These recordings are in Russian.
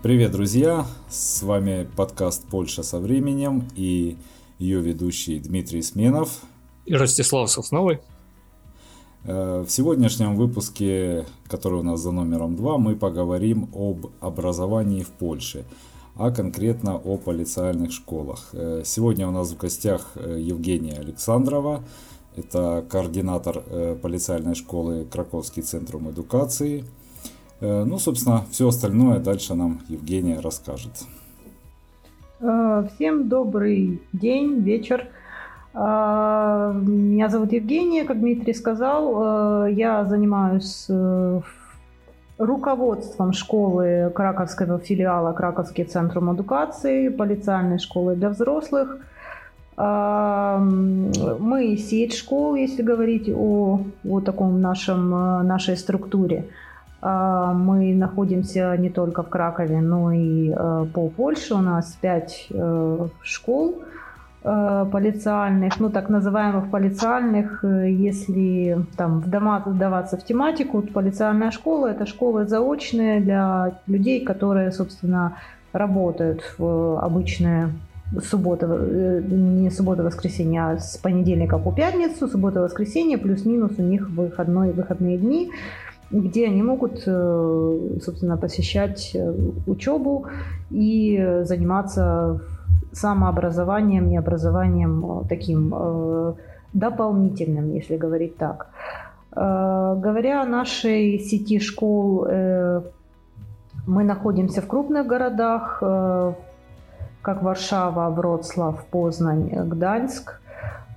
Привет, друзья! С вами подкаст «Польша со временем» и ее ведущий Дмитрий Сменов. И Ростислав Сосновый. Э, в сегодняшнем выпуске, который у нас за номером 2, мы поговорим об образовании в Польше, а конкретно о полициальных школах. Э, сегодня у нас в гостях э, Евгения Александрова, это координатор полициальной школы Краковский центрум эдукации – ну, собственно, все остальное дальше нам Евгения расскажет. Э, всем добрый день, вечер. Э, меня зовут Евгения, как Дмитрий сказал. Я занимаюсь руководством школы Краковского филиала Краковский центр эдукации, полициальной школы для взрослых. Мы сеть школ, если говорить о, о таком нашем, нашей структуре. А, мы находимся не только в Кракове, но и э, по Польше. У нас пять э, школ э, полициальных, ну так называемых полициальных, если там вдаваться в тематику, полициальная школа – это школы заочные для людей, которые, собственно, работают в обычное суббота, не суббота, воскресенье, а с понедельника по пятницу, суббота, воскресенье, плюс-минус у них выходной, выходные дни где они могут, э, собственно, посещать э, учебу и заниматься самообразованием и образованием э, таким дополнительным, если говорить так. Говоря о нашей сети школ, мы находимся в крупных городах, как Варшава, Вроцлав, Познань, Гданьск – Э,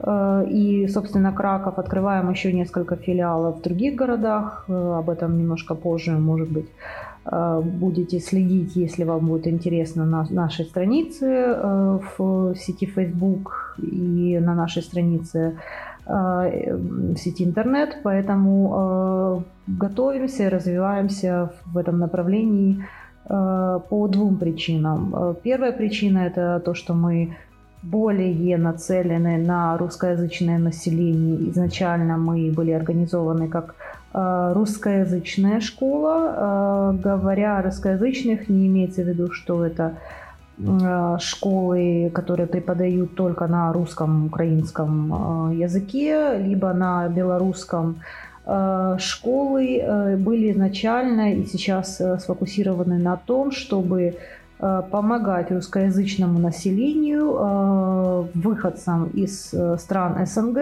и, собственно, Краков открываем еще несколько филиалов в других городах. Э, об этом немножко позже, может быть, э, будете следить, если вам будет интересно на нашей странице в сети Facebook и на нашей странице в сети интернет. Поэтому готовимся развиваемся в этом направлении по двум причинам. Первая причина – это то, что мы более нацелены на русскоязычное население. Изначально мы были организованы как э, русскоязычная школа. Э, говоря о русскоязычных, не имеется в виду, что это э, школы, которые преподают только на русском, украинском языке, либо на белорусском. Школы были изначально и сейчас сфокусированы на том, чтобы помогать русскоязычному населению, э, выходцам из э, стран СНГ,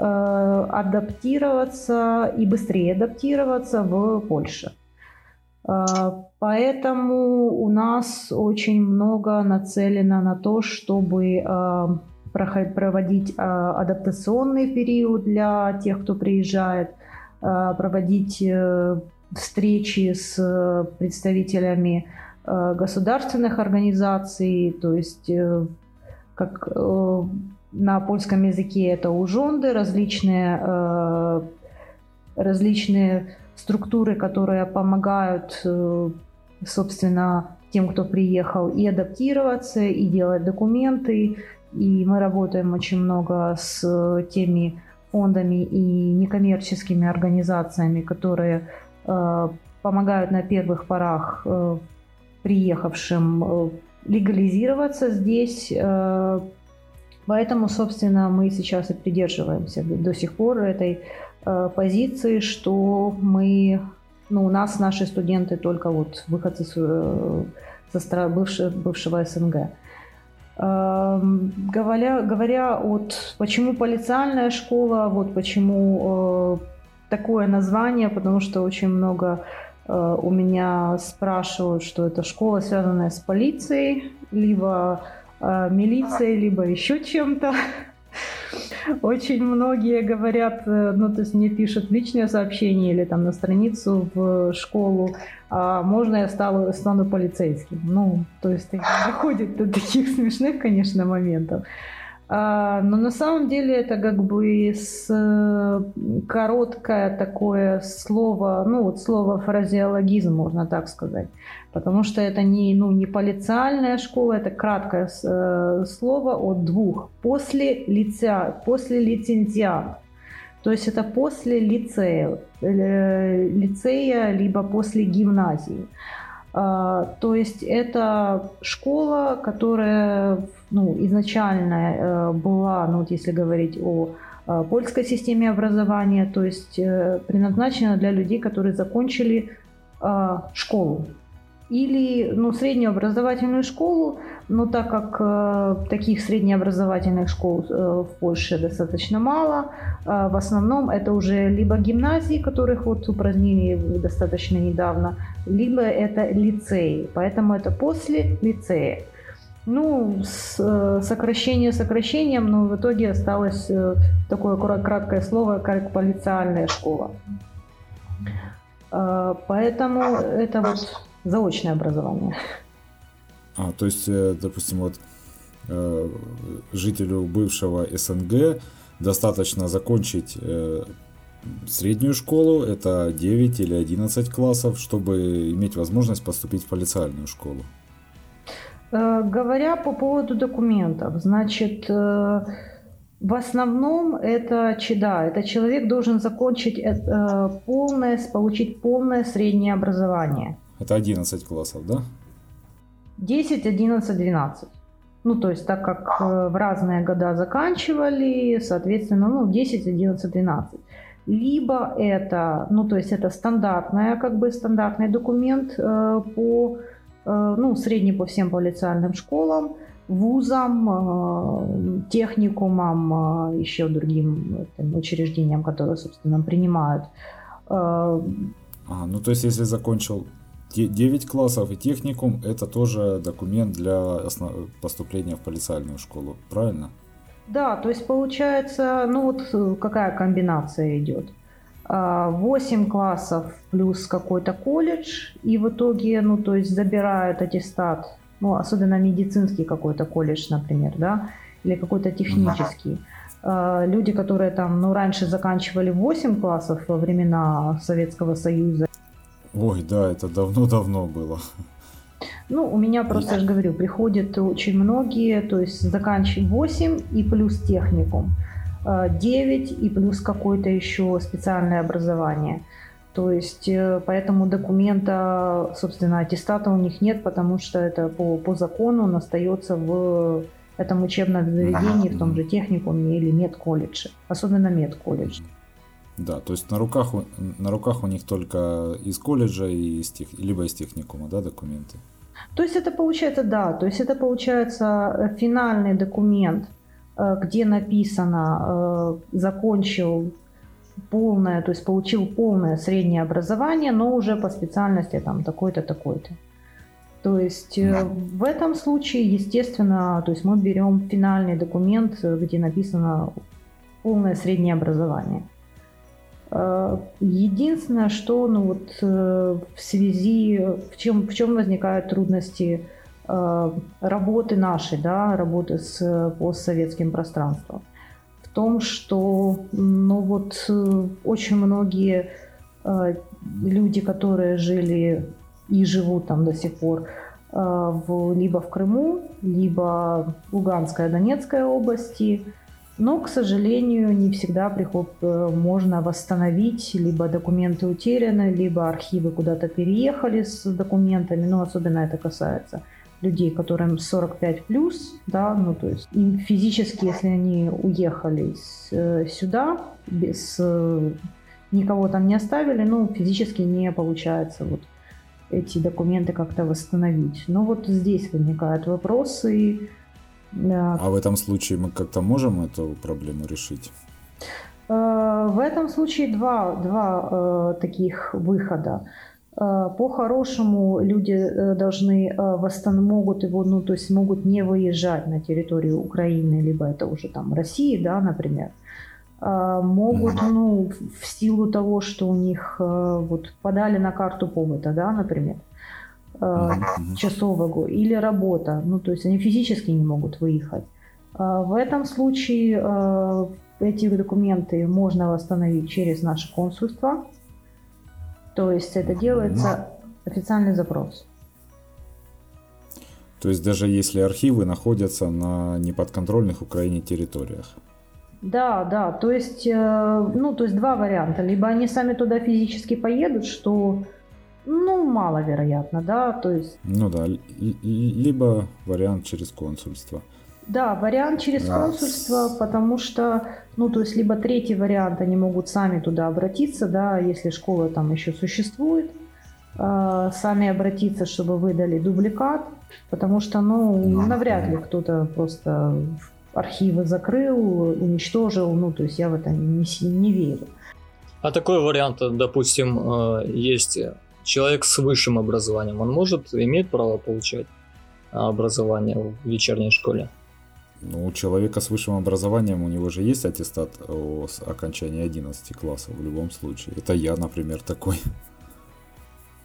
адаптироваться и быстрее адаптироваться в Польше. Поэтому у нас очень много нацелено на то, чтобы проводить адаптационный период для тех, кто приезжает, проводить встречи с представителями Э, государственных организаций, то есть э, как э, на польском языке это ужонды, различные, различные структуры, которые помогают, собственно, тем, кто приехал, и адаптироваться, и делать документы. И мы работаем очень много с теми фондами и некоммерческими организациями, которые помогают на первых порах приехавшим э, легализироваться здесь. Э, поэтому, собственно, мы сейчас и придерживаемся до сих пор этой э, позиции, что мы, ну, у нас наши студенты только вот выходцы со стран бывшего, бывшего СНГ. Говоря, говоря от почему полициальная школа, вот почему такое название, потому что очень много у меня спрашивают, что это школа, связанная с полицией, либо э, милицией, либо еще чем-то. Очень многие говорят, э, ну, то есть мне пишут личное сообщение или там на страницу в школу, а можно я стану, стану полицейским? Ну, то есть доходит до таких смешных, конечно, моментов. А, но на самом деле это как бы с, короткое такое слово, ну вот слово фразеологизм, можно так сказать. Потому что это не, ну, не полициальная школа, это краткое э, слово от двух. После лица, после лицензиат. То есть это после лицея, э, лицея либо после гимназии. То есть это школа, которая ну, изначально была, ну вот если говорить о польской системе образования, то есть предназначена для людей, которые закончили школу. Или ну, среднюю образовательную школу, но так как э, таких среднеобразовательных школ э, в Польше достаточно мало, э, в основном это уже либо гимназии, которых вот упразднили достаточно недавно, либо это лицеи, поэтому это после лицея. Ну, с, э, сокращение сокращением, но в итоге осталось э, такое краткое слово, как полициальная школа. Э, поэтому это вот заочное образование. А, то есть, допустим, вот жителю бывшего СНГ достаточно закончить среднюю школу, это 9 или 11 классов, чтобы иметь возможность поступить в полициальную школу. Говоря по поводу документов, значит, в основном это да, это человек должен закончить полное, получить полное среднее образование. Это 11 классов, да? 10, 11, 12. Ну, то есть, так как э, в разные года заканчивали, соответственно, ну, 10, 11, 12. Либо это, ну, то есть, это стандартная, как бы, стандартный документ э, по, э, ну, средний по всем полициальным школам, вузам, э, техникумам, э, еще другим там, учреждениям, которые, собственно, принимают. Э, а, ну, то есть, если закончил 9 классов и техникум это тоже документ для поступления в полициальную школу, правильно? Да, то есть получается, ну вот э, какая комбинация идет. 8 а, классов плюс какой-то колледж, и в итоге, ну, то есть забирают аттестат, ну, особенно медицинский какой-то колледж, например, да, или какой-то технический. А, люди, которые там, ну, раньше заканчивали 8 классов во времена Советского Союза, Ой, да, это давно-давно было. Ну, у меня просто, я же говорю, приходят очень многие, то есть заканчивают 8 и плюс техникум, 9 и плюс какое-то еще специальное образование. То есть, э, поэтому документа, собственно, аттестата у них нет, потому что это по, по закону он остается в этом учебном заведении, в том же техникуме или медколледже, особенно медколледж. Да, то есть на руках, на руках у них только из колледжа и из тех, либо из техникума, да, документы? То есть это получается, да, то есть это получается э, финальный документ, э, где написано э, «закончил полное, то есть получил полное среднее образование, но уже по специальности там такой-то, такой-то. То есть да. в этом случае, естественно, то есть мы берем финальный документ, где написано полное среднее образование. Э, единственное, что ну, вот, э, в связи, в чем, в чем возникают трудности э, работы нашей, да, работы с постсоветским пространством, в том, что ну, вот, очень многие люди, которые жили и живут там до сих пор, в, либо в Крыму, либо в Луганской, Донецкой области – но, к сожалению, не всегда приход э, можно восстановить, либо документы утеряны, либо архивы куда-то переехали с документами, но особенно это касается людей, которым 45 плюс, да, ну то есть им физически, если они уехали э, сюда, без э, никого там не оставили, ну физически не получается вот эти документы как-то восстановить. Но вот здесь возникают вопросы. А в этом случае мы как-то можем эту проблему решить? Э, в этом случае два, два э, таких выхода. Э, по-хорошему люди должны восстанов... могут его, ну, то есть могут не выезжать на территорию Украины, либо это уже там России, да, например. Могут, ну, в силу того, что у них вот подали на карту повода, да, например, часового или работа. Ну, то есть они физически не могут выехать. А в этом случае э, эти документы можно восстановить через наше консульство. То есть это делается официальный запрос. То есть даже если архивы находятся на неподконтрольных Украине территориях. Да, да, то есть, э, ну, то есть два варианта. Либо они сами туда физически поедут, что Ну, маловероятно, да, то есть... Ну да, либо вариант через консульство. Да, вариант через да. консульство, потому что, ну, то есть, либо третий вариант, они могут сами туда обратиться, да, если школа там еще существует, э, сами обратиться, чтобы выдали дубликат, потому что, ну, ну навряд ли кто-то просто архивы закрыл, уничтожил, ну, то есть я в это не, не верю. А такой вариант, допустим, э, есть человек с высшим образованием, он может, имеет право получать образование в вечерней школе? Ну, у человека с высшим образованием, у него же есть аттестат о окончании 11 классов в любом случае. Это я, например, такой.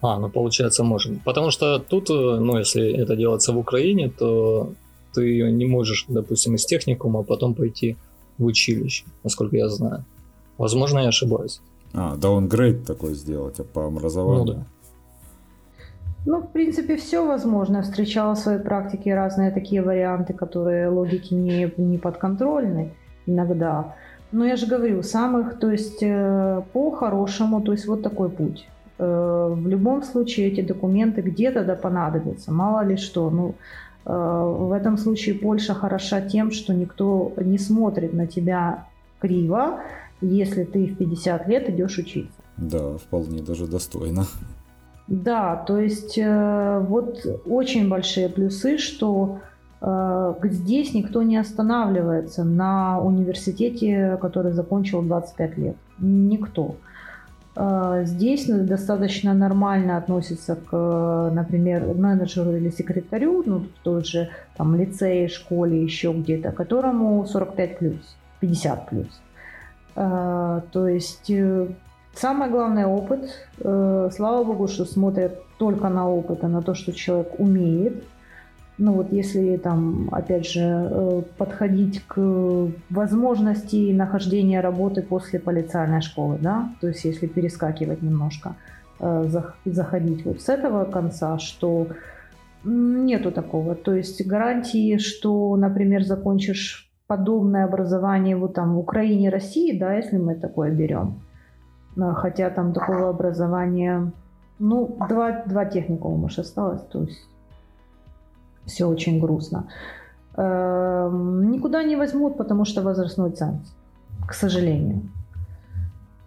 А, ну получается можем. Потому что тут, э, ну если это делается в Украине, то ты не можешь, допустим, из техникума а потом пойти в училище, насколько я знаю. Возможно, я ошибаюсь. А, даунгрейд такой сделать а по образованию. Ну да. Ну, в принципе, все возможно. Я встречала в своей практике разные такие варианты, которые логике не, не подконтрольны иногда. Но я же говорю, самых, то есть э, по-хорошему, то есть вот такой путь. Э, в любом случае эти документы где-то да понадобятся, мало ли что. Ну, э, в этом случае Польша хороша тем, что никто не смотрит на тебя криво, если ты в 50 лет идешь учиться. Да, вполне даже достойно. Да, то есть э, вот очень большие плюсы, что э, здесь никто не останавливается на университете, который закончил 25 лет. Никто. Э, здесь достаточно нормально относится к, например, менеджеру или секретарю, ну, в той же там, лицее, школе, еще где-то, которому 45 плюс, 50 плюс. То есть Самое главное опыт. Э, слава богу, что смотрят только на опыт, а на то, что человек умеет. Ну вот если там, опять же, э, подходить к возможности нахождения работы после полициальной школы, да, то есть если перескакивать немножко, э, заходить вот с этого конца, что нету такого. То есть гарантии, что, например, закончишь подобное образование вот там в Украине, России, да, если мы такое берем, хотя там такого образования, ну, два, два техникума, может, осталось, то есть все очень грустно. Эм, никуда не возьмут, потому что возрастной ценз, к сожалению.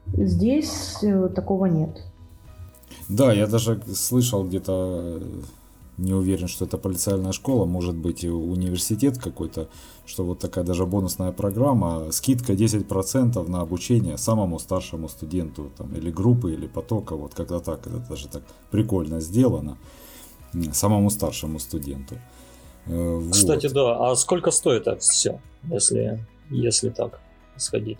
Здесь э, такого нет. Да, я даже слышал где-то не уверен, что это полициальная школа, может быть и университет какой-то, что вот такая даже бонусная программа, скидка 10% на обучение самому старшему студенту, там, или группы, или потока, вот как-то так, это даже так прикольно сделано, самому старшему студенту. Э, вот. Кстати, да, а сколько стоит это все, если, если так сходить?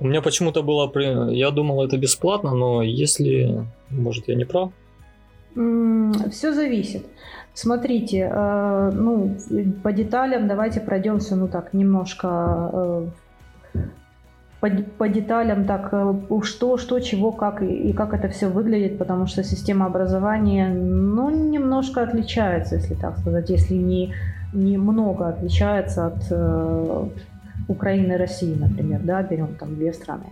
У меня почему-то было, я думал, это бесплатно, но если, может, я не прав, все зависит. Смотрите, э, ну, по деталям давайте пройдемся, ну так, немножко э, по, по деталям, так, э, что, что, чего, как и, и как это все выглядит, потому что система образования, ну, немножко отличается, если так сказать, если не, не много отличается от Украины и России, например, да, берем там две страны.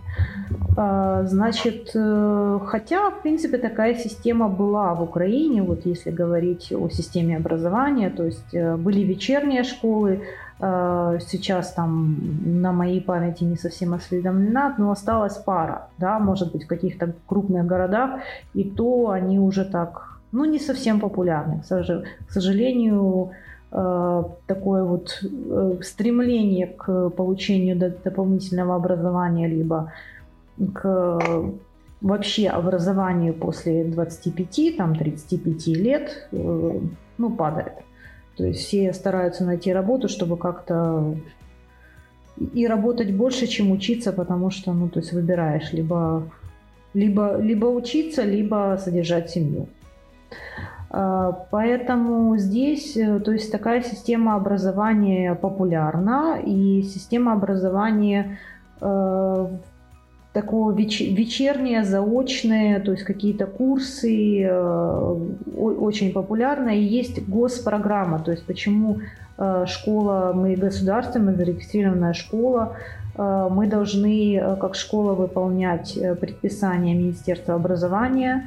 А, значит, э, хотя, в принципе, такая система была в Украине, вот если говорить о системе образования, то есть э, были вечерние школы, а, сейчас там на моей памяти не совсем осведомлена, но осталась пара, да, может быть, в каких-то крупных городах, и то они уже так, ну, не совсем популярны. К сожалению, Э, такое вот э, стремление к получению дополнительного образования, либо к вообще образованию после 25, там, 35 лет, э, ну, падает. То есть все стараются найти работу, чтобы как-то и работать больше, чем учиться, потому что, ну, то есть выбираешь либо, либо, либо учиться, либо содержать семью. А, поэтому здесь, э, то есть такая система образования популярна, и система образования э, такое веч, вечернее, заочное, то есть какие-то курсы э, очень популярны, и есть госпрограмма, то есть почему э, школа, мы государственная зарегистрированная школа, э, мы должны э, как школа выполнять предписания Министерства образования,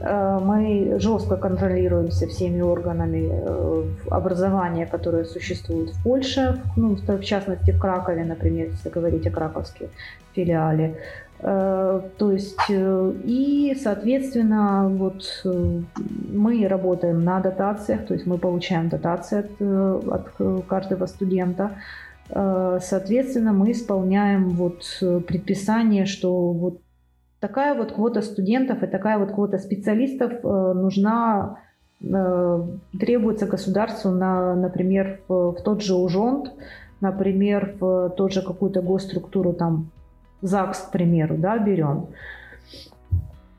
мы жестко контролируемся всеми органами э, образования, которые существуют в Польше, ну, в частности в Кракове, например, если говорить о краковском филиале. Э, то есть, и, соответственно, вот мы работаем на дотациях, то есть мы получаем дотации от, от каждого студента. Соответственно, мы исполняем вот предписание, что вот такая вот квота студентов и такая вот квота специалистов э, нужна, э, требуется государству, на, например, в, в тот же УЖОНТ, например, в тот же какую-то госструктуру, там, ЗАГС, к примеру, да, берем.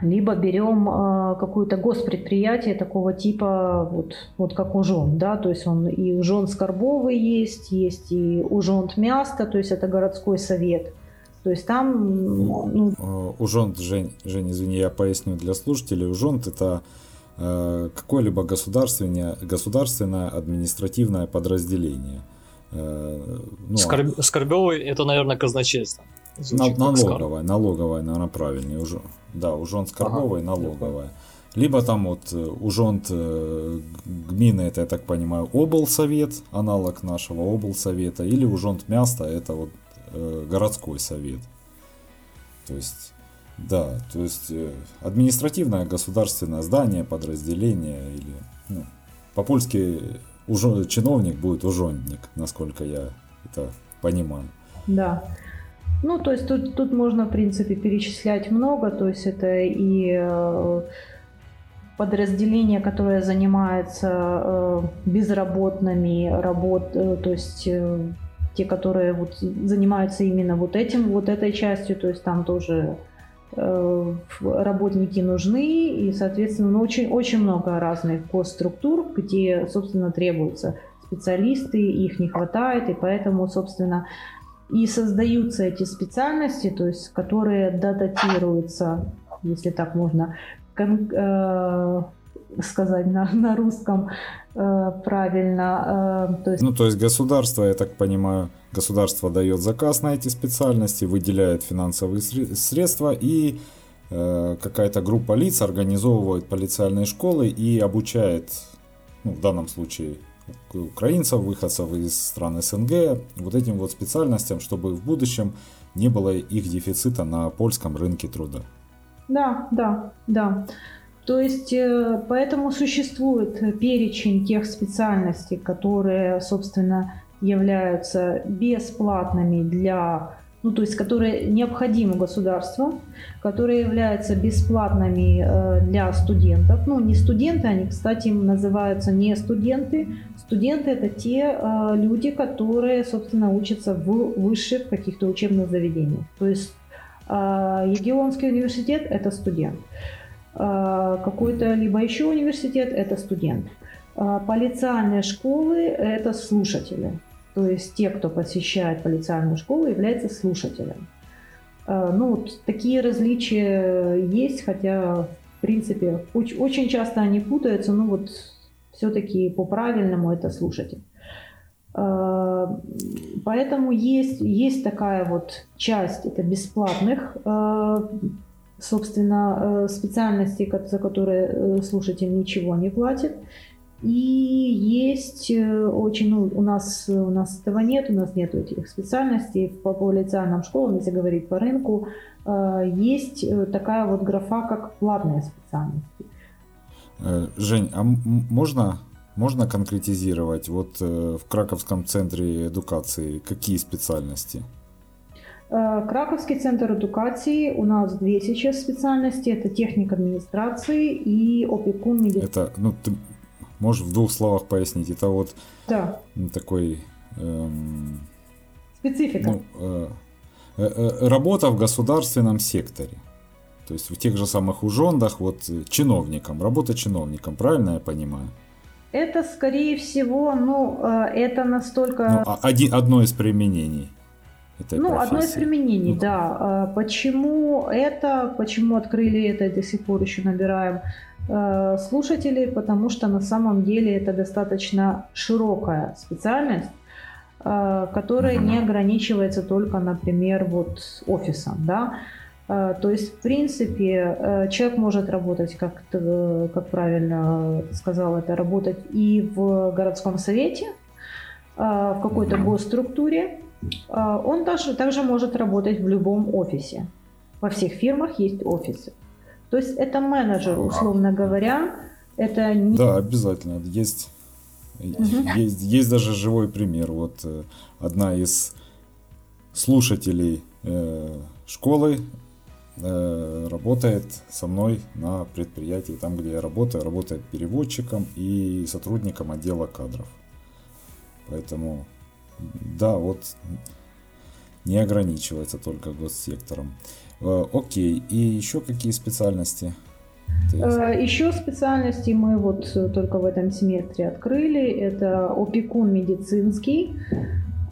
Либо берем э, какое-то госпредприятие такого типа, вот, вот как УЖОН, да, то есть он и УЖОН Скорбовый есть, есть и УЖОН Място, то есть это городской совет – то есть там... Ну... Э, ужонт, Жень, Жень, извини, я поясню для слушателей. Ужонт это э, какое-либо государственное, государственное административное подразделение. Э, ну, Скорб... Скорбевый это, наверное, казначейство. на, налоговое, налоговое, наверное, правильнее. Уже, да, ужонт Скорбовый, ага, налоговое. Либо там вот ужонт э, гмины, это, я так понимаю, облсовет, аналог нашего облсовета, или ужонт място, это вот Э, городской совет. То есть, да, то есть э, административное государственное здание, подразделение или, ну, по-польски уже чиновник будет ужонник, насколько я это понимаю. Да. Ну, то есть тут, тут можно, в принципе, перечислять много, то есть это и э, подразделение, которое занимается безработными, работ, то есть те, которые вот занимаются именно вот этим, вот этой частью, то есть там тоже э, работники нужны, и, соответственно, ну, очень, очень много разных госструктур, где, собственно, требуются специалисты, их не хватает, и поэтому, собственно, и создаются эти специальности, то есть, которые дататируются, если так можно, э, сказать на, на русском э, правильно. Э, то есть... Ну, то есть государство, я так понимаю, государство дает заказ на эти специальности, выделяет финансовые средства и э, какая-то группа лиц организовывает полициальные школы и обучает, ну, в данном случае украинцев, выходцев из стран СНГ, вот этим вот специальностям, чтобы в будущем не было их дефицита на польском рынке труда. Да, да, да. То есть э, поэтому существует перечень тех специальностей, которые, собственно, являются бесплатными для, ну то есть которые необходимы государству, которые являются бесплатными э, для студентов. Ну не студенты, они, кстати, называются не студенты. Студенты это те э, люди, которые, собственно, учатся в высших каких-то учебных заведениях. То есть Егионский университет – это студент. А, какой-то либо еще университет – это студент. А, полициальные школы – это слушатели. То есть те, кто посещает полициальную школу, являются слушателем. А, ну, вот такие различия есть, хотя, в принципе, очень часто они путаются, но вот все-таки по-правильному это слушатель. Поэтому есть, есть такая вот часть, это бесплатных собственно, э, специальности, за которые э, слушатель ничего не платит. И есть э, очень, ну, у нас, у нас этого нет, у нас нет этих специальностей. По полицейным школам, если говорить по рынку, есть такая вот графа, как платные специальности. Жень, а можно, можно конкретизировать вот в Краковском центре эдукации какие специальности? Э, Краковский центр эдукации. У нас две сейчас специальности. Это техника администрации и опекун медицины. Это, ну, ты можешь в двух словах пояснить? Это вот да. такой... Эм, Специфика. Ну, э, э, э, работа в государственном секторе. То есть в тех же самых ужондах, вот чиновником, работа чиновником, правильно я понимаю? Это, скорее всего, ну, это настолько... Ну, а, один, одно из применений этой ну, профессии. одно из применений, ну, да. А почему это, почему открыли это и до сих пор еще набираем э, слушателей, потому что на самом деле это достаточно широкая специальность, э, которая не ограничивается только, например, вот офисом, да. То есть, в принципе, человек может работать, как, как правильно сказал, это работать и в городском совете, в какой-то госструктуре. Он также, также может работать в любом офисе. Во всех фирмах есть офисы. То есть это менеджер, условно говоря, это не... Да, обязательно. Есть, угу. есть, есть даже живой пример. Вот э, одна из слушателей э, школы э, работает со мной на предприятии, там, где я работаю, работает переводчиком и сотрудником отдела кадров. Поэтому, да, вот не ограничивается только госсектором. Э, окей, и еще какие специальности? Э, еще специальности мы вот только в этом семестре открыли. Это опекун медицинский.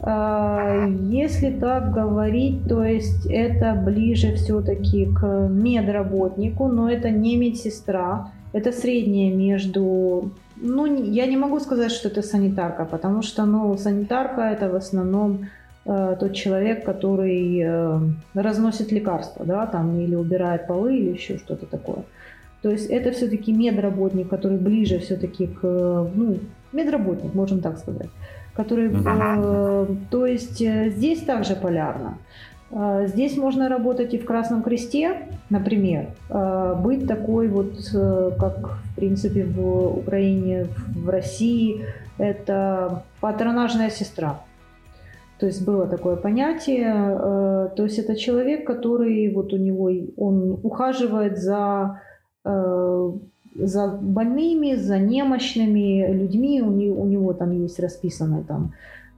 Э, если так говорить, то есть это ближе все-таки к медработнику, но это не медсестра, это среднее между... Ну, я не могу сказать, что это санитарка, потому что, ну, санитарка это в основном Э, тот человек, который э, разносит лекарства, да, там, или убирает полы, или еще что-то такое. То есть это все-таки медработник, который ближе все-таки к, ну, медработник, можем так сказать, который, э, то есть э, здесь также полярно. Э, здесь можно работать и в Красном Кресте, например, э, быть такой вот, как в принципе в Украине, в России, это патронажная сестра. То есть было такое понятие. Э, то есть это человек, который вот у него, он ухаживает за, э, за больными, за немощными людьми. У него, у него там есть расписано там,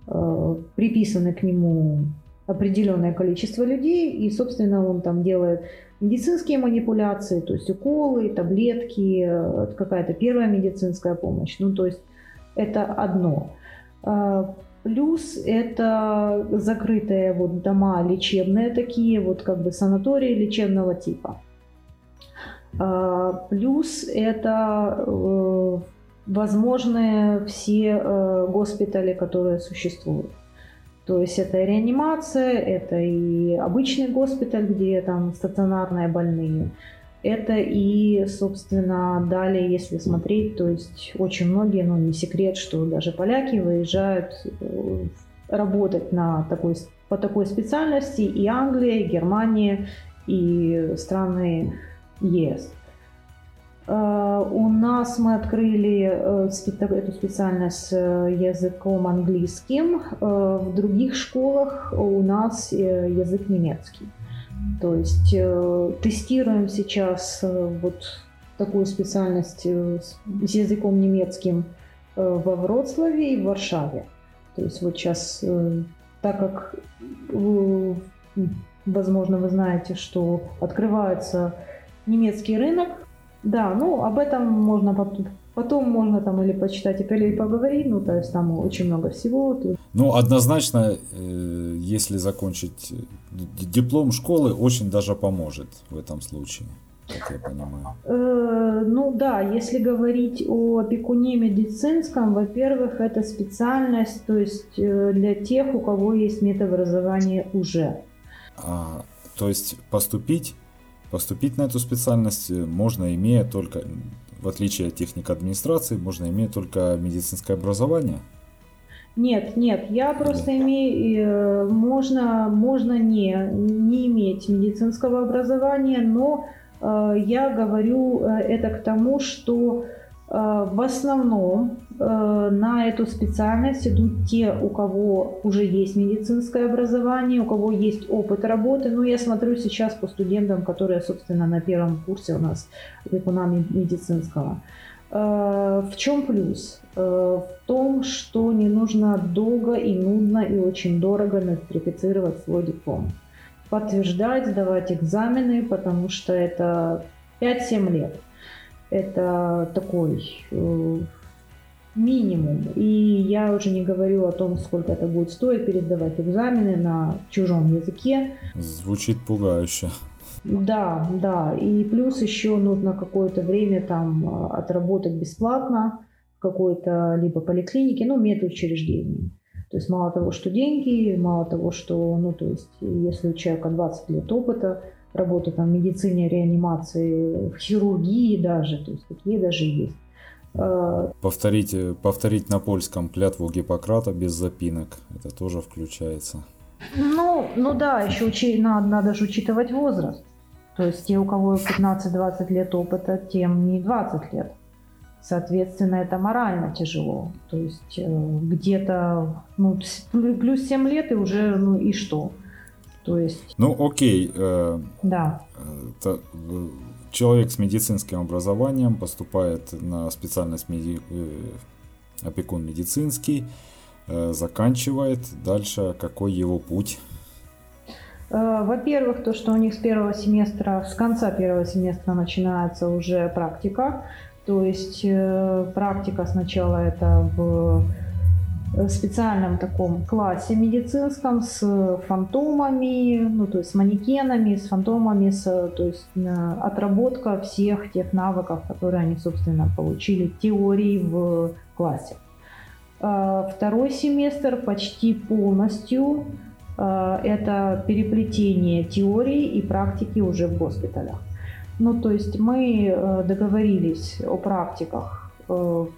э, приписано к нему определенное количество людей, и, собственно, он там делает медицинские манипуляции, то есть уколы, таблетки, какая-то первая медицинская помощь. Ну, то есть это одно. Плюс это закрытые вот дома лечебные такие, вот как бы санатории лечебного типа. А, плюс это э, возможные все э, госпитали, которые существуют. То есть это и реанимация, это и обычный госпиталь, где там стационарные больные, это и, собственно, далее, если смотреть, то есть очень многие, ну не секрет, что даже поляки выезжают э, работать на такой, по такой специальности и Англия, и Германия, и страны ЕС. Э, у нас мы открыли э, эту специальность с языком английским. В других школах у нас язык немецкий. То есть э, тестируем сейчас э, вот такую специальность э, с, языком немецким э, во Вроцлаве и в Варшаве. То есть вот сейчас, э, так как, э, возможно, вы знаете, что открывается немецкий рынок, да, ну об этом можно потом Потом можно там или почитать, или поговорить, ну, то есть там очень много всего. Ну, однозначно, э, если закончить э, диплом школы, очень даже поможет в этом случае, как я понимаю. Э, ну да, если говорить о опекуне медицинском, во-первых, это специальность, то есть для тех, у кого есть медобразование уже. А, то есть поступить Поступить на эту специальность можно, имея только в отличие от техник администрации, можно иметь только медицинское образование? Нет, нет, я просто имею, э, можно, можно не, не иметь медицинского образования, но э, я говорю э, это к тому, что Э, в основном э, на эту специальность идут те, у кого уже есть медицинское образование, у кого есть опыт работы. Ну, я смотрю сейчас по студентам, которые, собственно, на первом курсе у нас опекунами медицинского. Э, в чем плюс? В том, что не нужно долго и нудно и очень дорого нострифицировать свой диплом. Подтверждать, сдавать экзамены, потому что это 5-7 лет. Это такой э, минимум. И я уже не говорю о том, сколько это будет стоить передавать экзамены на чужом языке. Звучит пугающе. Да, да. И плюс еще нужно какое-то время там э, отработать бесплатно в какой-то либо поликлинике, ну, медучреждении. То есть мало того, что деньги, мало того, что, ну, то есть если у человека 20 лет опыта, работу там, в медицине, реанимации, в хирургии даже, то есть такие даже есть. Э, повторить, повторить на польском клятву Гиппократа без запинок, это тоже включается. Ну, ну да, еще учи, надо, надо же учитывать возраст. То есть те, у кого 15-20 лет опыта, тем не 20 лет. Соответственно, это морально тяжело. То есть э, где-то ну, плюс 7 лет и уже, ну и что? То есть... Ну, окей. Э, да. Э, человек с медицинским образованием поступает на специальность меди... э, опекун медицинский, э, заканчивает. Дальше какой его путь? Э, во-первых, то, что у них с первого семестра, с конца первого семестра начинается уже практика. То есть практика сначала это в специальном таком классе медицинском с фантомами, ну то есть с манекенами, с фантомами, с, то есть э, отработка всех тех навыков, которые они, собственно, получили теории в классе. Второй семестр почти полностью это переплетение теории и практики уже в госпиталях. Ну, то есть мы э, договорились о практиках э, в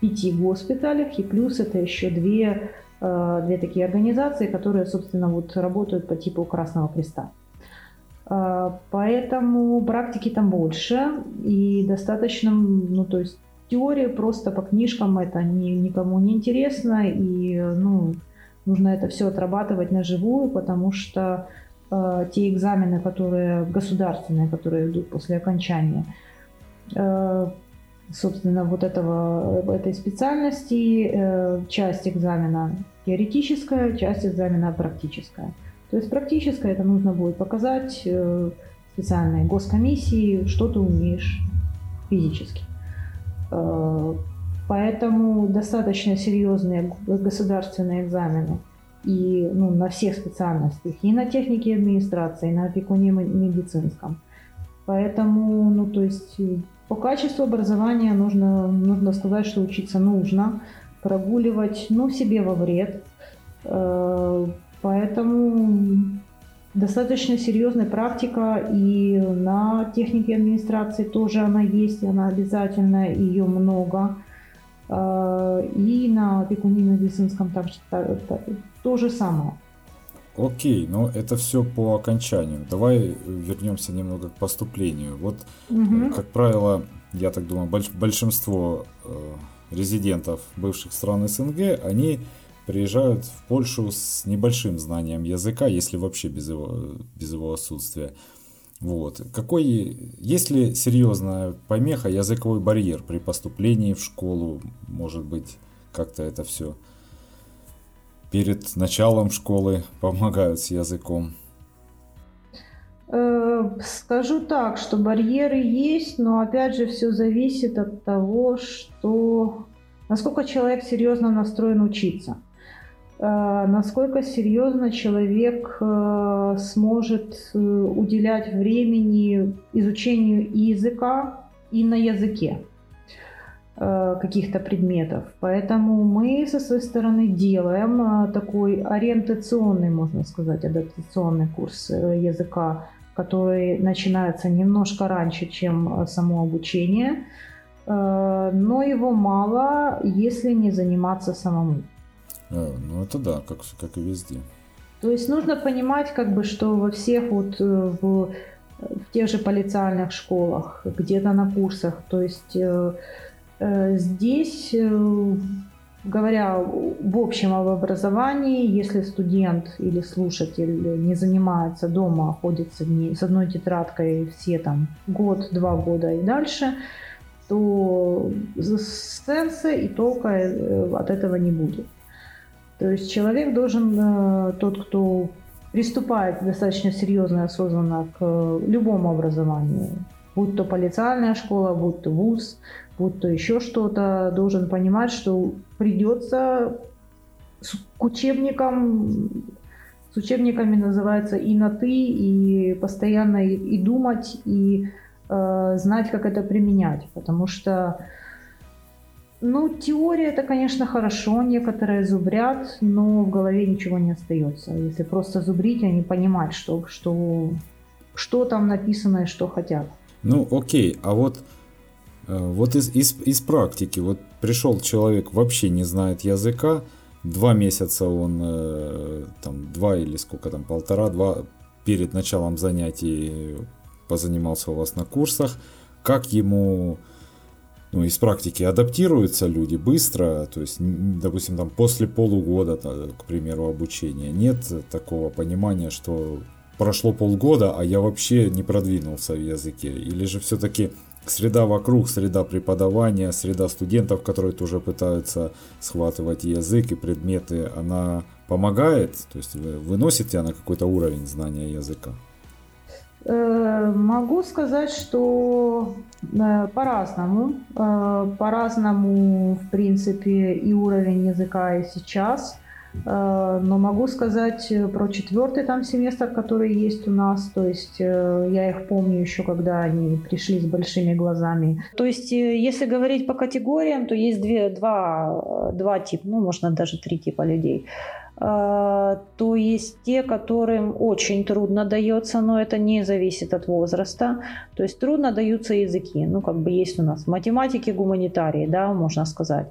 пяти госпиталях, и плюс это еще две, э, две такие организации, которые, собственно, вот работают по типу Красного Креста. Поэтому практики там больше, и достаточно, ну, то есть теория просто по книжкам это ни, никому не интересно, и, ну, нужно это все отрабатывать на живую, потому что э, те экзамены, которые государственные, которые идут после окончания, э, собственно, вот этого, этой специальности, э, часть экзамена теоретическая, часть экзамена практическая. То есть практическое это нужно будет показать э, специальной госкомиссии, что ты умеешь физически. Э, поэтому достаточно серьезные государственные экзамены – и ну, на всех специальностях, и на технике администрации, и на опекуне медицинском. Поэтому, ну, то есть по качеству образования нужно, нужно сказать, что учиться нужно, прогуливать, ну, себе во вред. Э, поэтому достаточно серьезная практика, и на технике администрации тоже она есть, она обязательная, ее много. Э, и на опекуне медицинском также то же самое. Окей, но это все по окончанию. Давай вернемся немного к поступлению. Вот, угу. как правило, я так думаю, большинство э, резидентов бывших стран СНГ, они приезжают в Польшу с небольшим знанием языка, если вообще без его, без его отсутствия. Вот. Какой, есть ли серьезная помеха, языковой барьер при поступлении в школу, может быть, как-то это все перед началом школы помогают с языком? Э, скажу так, что барьеры есть, но опять же все зависит от того, что насколько человек серьезно настроен учиться, э, насколько серьезно человек э, сможет уделять времени изучению и языка, и на языке. Э, каких-то предметов. Поэтому мы со своей стороны делаем э, такой ориентационный, можно сказать, адаптационный курс э, языка, который начинается немножко раньше, чем само обучение, но его мало, если не заниматься самому. ну это да, как, как и везде. То есть нужно понимать, как бы, что во всех вот в, в тех же полициальных школах, где-то на курсах, то есть здесь, э, говоря в общем об образовании, если студент или слушатель не занимается дома, ходит с одной тетрадкой все там год, два года и дальше, то сенса и толка э, от этого не будет. То есть человек должен, тот, кто приступает достаточно серьезно и осознанно к любому образованию, будь то полициальная школа, будь то вуз, то еще что-то, должен понимать, что придется к учебникам, с учебниками называется и на ты, и постоянно и, и думать, и э, знать, как это применять, потому что ну, теория это, конечно, хорошо, некоторые зубрят, но в голове ничего не остается. Если просто зубрить, а не понимать, что, что что там написано и что хотят. Ну, окей, а вот, вот из, из, из практики, вот пришел человек, вообще не знает языка, два месяца он, э, там, два или сколько там, полтора-два перед началом занятий позанимался у вас на курсах, как ему ну, из практики адаптируются люди быстро, то есть, допустим, там после полугода, к примеру, обучения, нет такого понимания, что прошло полгода, а я вообще не продвинулся в языке, или же все-таки среда вокруг, среда преподавания, среда студентов, которые тоже пытаются схватывать язык и предметы, она помогает, то есть вы выносите на какой-то уровень знания языка? Э, могу сказать, что э, по-разному. Э, по-разному, в принципе, и уровень языка и сейчас. Но могу сказать про четвертый там семестр, который есть у нас. То есть я их помню еще, когда они пришли с большими глазами. То есть если говорить по категориям, то есть две, два, два типа, ну можно даже три типа людей. То есть те, которым очень трудно дается, но это не зависит от возраста. То есть трудно даются языки. Ну, как бы есть у нас математики, гуманитарии, да, можно сказать.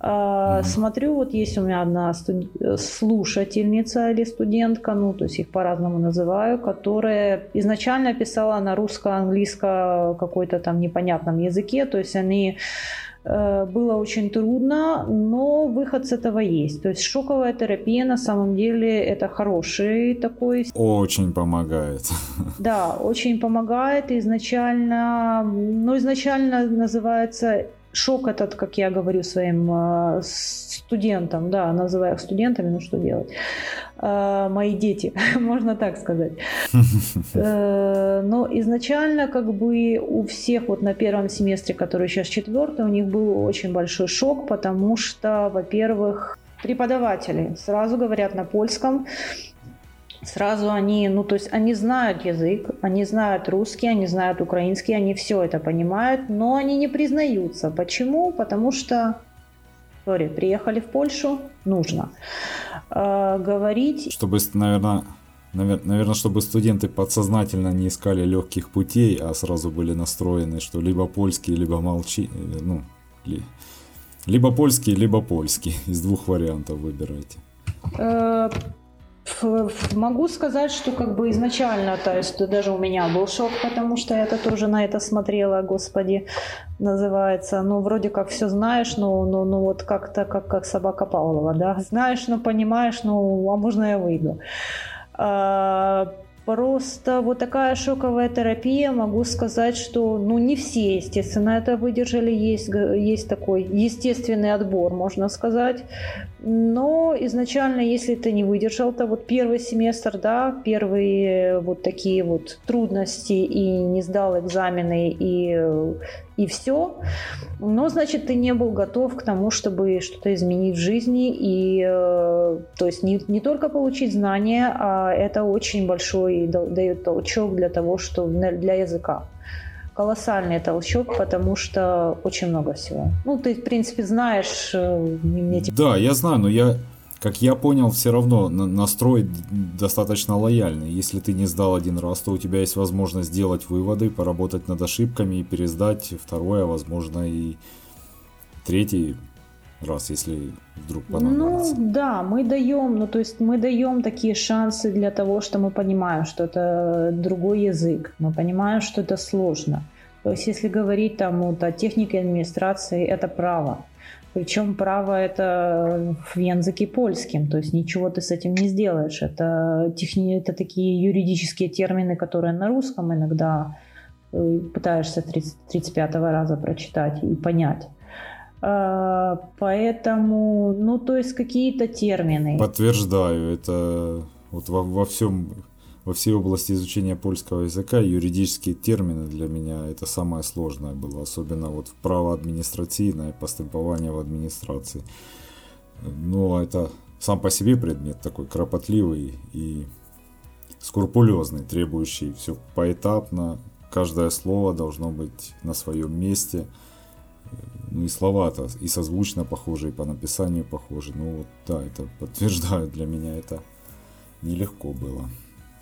Mm-hmm. Смотрю, вот есть у меня одна студ... слушательница или студентка, ну, то есть их по-разному называю, которая изначально писала на русско-английско какой-то там непонятном языке, то есть они Э, было очень трудно, но выход с этого есть. То есть шоковая терапия на самом деле это хороший такой... Очень помогает. Да, очень помогает. Изначально, ну изначально называется шок этот, как я говорю своим э, студентам, да, называю их студентами, ну что делать, э, мои дети, можно так сказать. Э, но изначально как бы у всех вот на первом семестре, который сейчас четвертый, у них был очень большой шок, потому что, во-первых, преподаватели сразу говорят на польском, сразу они, ну то есть они знают язык, они знают русский, они знают украинский, они все это понимают, но они не признаются. Почему? Потому что sorry, приехали в Польшу, нужно э, говорить. Чтобы, наверное, наверное, чтобы студенты подсознательно не искали легких путей, а сразу были настроены, что либо польский, либо молчи, э, ну, ли, либо польский, либо польский. Из двух вариантов выбирайте. Могу сказать, что как бы изначально, то есть даже у меня был шок, потому что я это тоже на это смотрела, господи, называется. Ну, вроде как все знаешь, но, но, но вот как-то как, как собака Павлова, да. Знаешь, но понимаешь, ну, а можно я выйду. А, Просто вот такая шоковая терапия, могу сказать, что ну, не все, естественно, это выдержали. Есть, есть такой естественный отбор, можно сказать. Но изначально, если ты не выдержал, то вот первый семестр, да, первые вот такие вот трудности и не сдал экзамены и и все. Но, значит, ты не был готов к тому, чтобы что-то изменить в жизни. И, э, то есть, не, не только получить знания, а это очень большой дает толчок для того, что для языка колоссальный толчок, потому что очень много всего. Ну, ты, в принципе, знаешь... Мне... Да, я знаю, но я как я понял, все равно настрой достаточно лояльный. Если ты не сдал один раз, то у тебя есть возможность сделать выводы, поработать над ошибками и пересдать второе, возможно и третий раз, если вдруг понадобится. Ну да, мы даем, ну то есть мы даем такие шансы для того, что мы понимаем, что это другой язык, мы понимаем, что это сложно. То есть если говорить там вот, о технике администрации, это право. Причем право это в языке польским, то есть ничего ты с этим не сделаешь. Это, техни... это такие юридические термины, которые на русском иногда э, пытаешься 30, 35 раза прочитать и понять. А, поэтому, ну, то есть какие-то термины. Подтверждаю, это вот во, во всем во всей области изучения польского языка юридические термины для меня это самое сложное было, особенно вот право административное, поступование в администрации. Но это сам по себе предмет такой кропотливый и скрупулезный, требующий все поэтапно, каждое слово должно быть на своем месте. Ну и слова-то и созвучно похожи, и по написанию похожи. Ну вот да, это подтверждаю, для меня это нелегко было.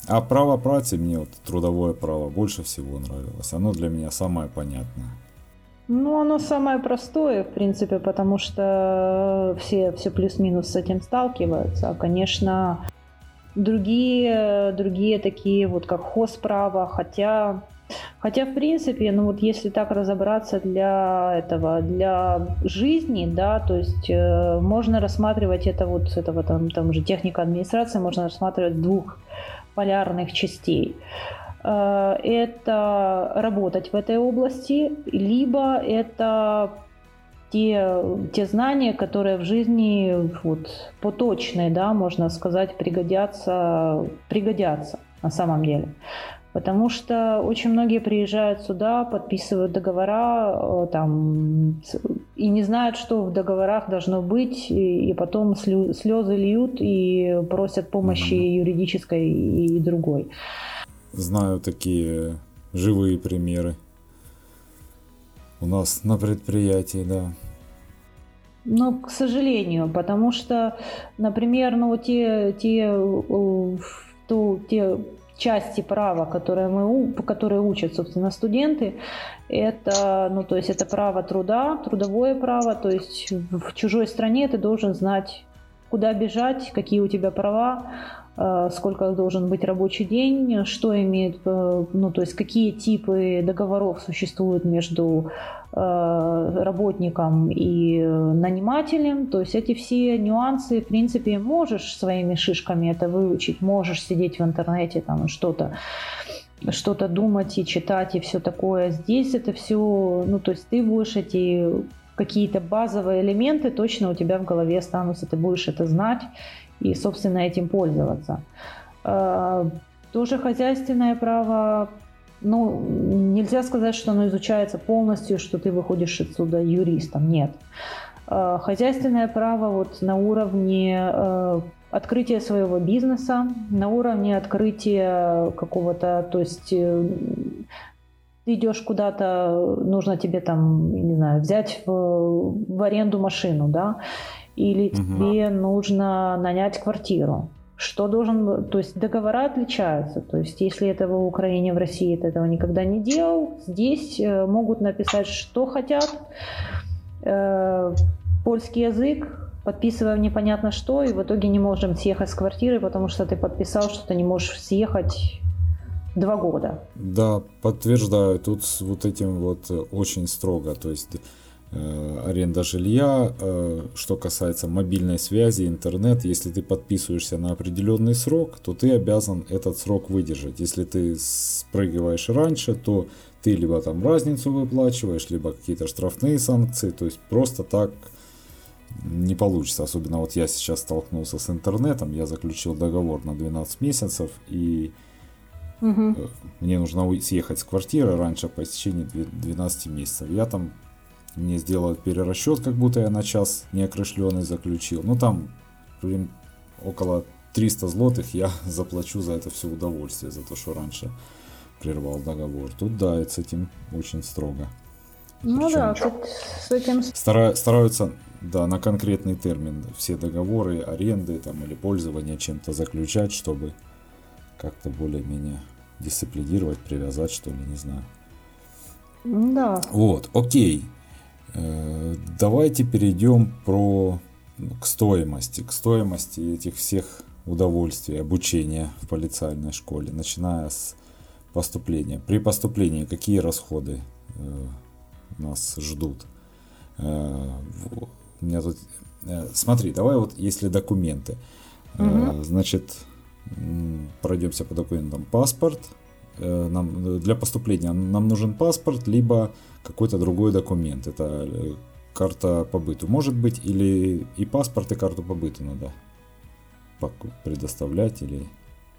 А право працы мне вот трудовое право больше всего нравилось. Оно для меня самое понятное. Ну, оно самое простое, в принципе, потому что все, все плюс-минус с этим сталкиваются. А, конечно, другие, другие такие вот как хозправо, хотя Хотя, в принципе, ну вот если так разобраться для этого, для жизни, да, то есть э, можно рассматривать это вот этого там, там же техника администрации можно рассматривать двух полярных частей. Э, это работать в этой области, либо это те, те знания, которые в жизни вот, поточные, да, можно сказать, пригодятся, пригодятся на самом деле. Потому что очень многие приезжают сюда, подписывают договора э, там, и не знают, что в договорах должно быть, и, и потом слезы льют и просят помощи mm-hmm. юридической и другой. Знаю такие живые примеры. У нас на предприятии, да. Но, к сожалению, потому что, например, ну, те, те, э, то, те части права, которые, мы, которые учат, собственно, студенты, это, ну, то есть это право труда, трудовое право, то есть в чужой стране ты должен знать, куда бежать, какие у тебя права, сколько должен быть рабочий день, что имеет, э, ну, то есть какие типы договоров существуют между Э, работникам и нанимателем. То есть эти все нюансы, в принципе, можешь своими шишками это выучить, можешь сидеть в интернете там что-то что-то думать и читать и все такое. Здесь это все, ну то есть ты будешь эти какие-то базовые элементы точно у тебя в голове останутся, ты будешь это знать и, собственно, этим пользоваться. Э, тоже хозяйственное право ну, нельзя сказать, что оно изучается полностью, что ты выходишь отсюда юристом. Нет. А, хозяйственное право вот на уровне э, открытия своего бизнеса, на уровне открытия какого-то, то есть э, ты идешь куда-то, нужно тебе там, не знаю, взять в, в аренду машину, да, или угу. тебе нужно нанять квартиру что должен, то есть договора отличаются, то есть если этого в Украине, в России ты этого никогда не делал, здесь э, могут написать, что хотят, э, польский язык, подписываем непонятно что, и в итоге не можем съехать с квартиры, потому что ты подписал, что ты не можешь съехать два года. Да, подтверждаю, тут вот этим вот очень строго, то есть Э, аренда жилья. Э, что касается мобильной связи, интернет, если ты подписываешься на определенный срок, то ты обязан этот срок выдержать. Если ты спрыгиваешь раньше, то ты либо там разницу выплачиваешь, либо какие-то штрафные санкции. То есть просто так не получится. Особенно вот я сейчас столкнулся с интернетом, я заключил договор на 12 месяцев и угу. мне нужно съехать с квартиры раньше по истечении 12 месяцев. Я там мне сделают перерасчет, как будто я на час неокрышленный заключил. Ну там блин, около 300 злотых я заплачу за это все удовольствие, за то, что раньше прервал договор. Тут да, с этим очень строго. Ну Причем да, тут с этим... Стара, стараются, да, на конкретный термин все договоры, аренды там, или пользования чем-то заключать, чтобы как-то более-менее дисциплинировать, привязать, что ли, не знаю. Да. Вот, окей. Э, давайте перейдем про, к стоимости, к стоимости этих всех удовольствий, обучения в полицейской школе, начиная с поступления. При поступлении какие расходы э, нас ждут? Э, у меня тут, смотри, давай вот если документы, угу. значит, пройдемся по документам. Паспорт, нам, для поступления нам нужен паспорт, либо какой-то другой документ. Это э, карта по быту. Может быть, или и паспорт, и карту по быту надо предоставлять или...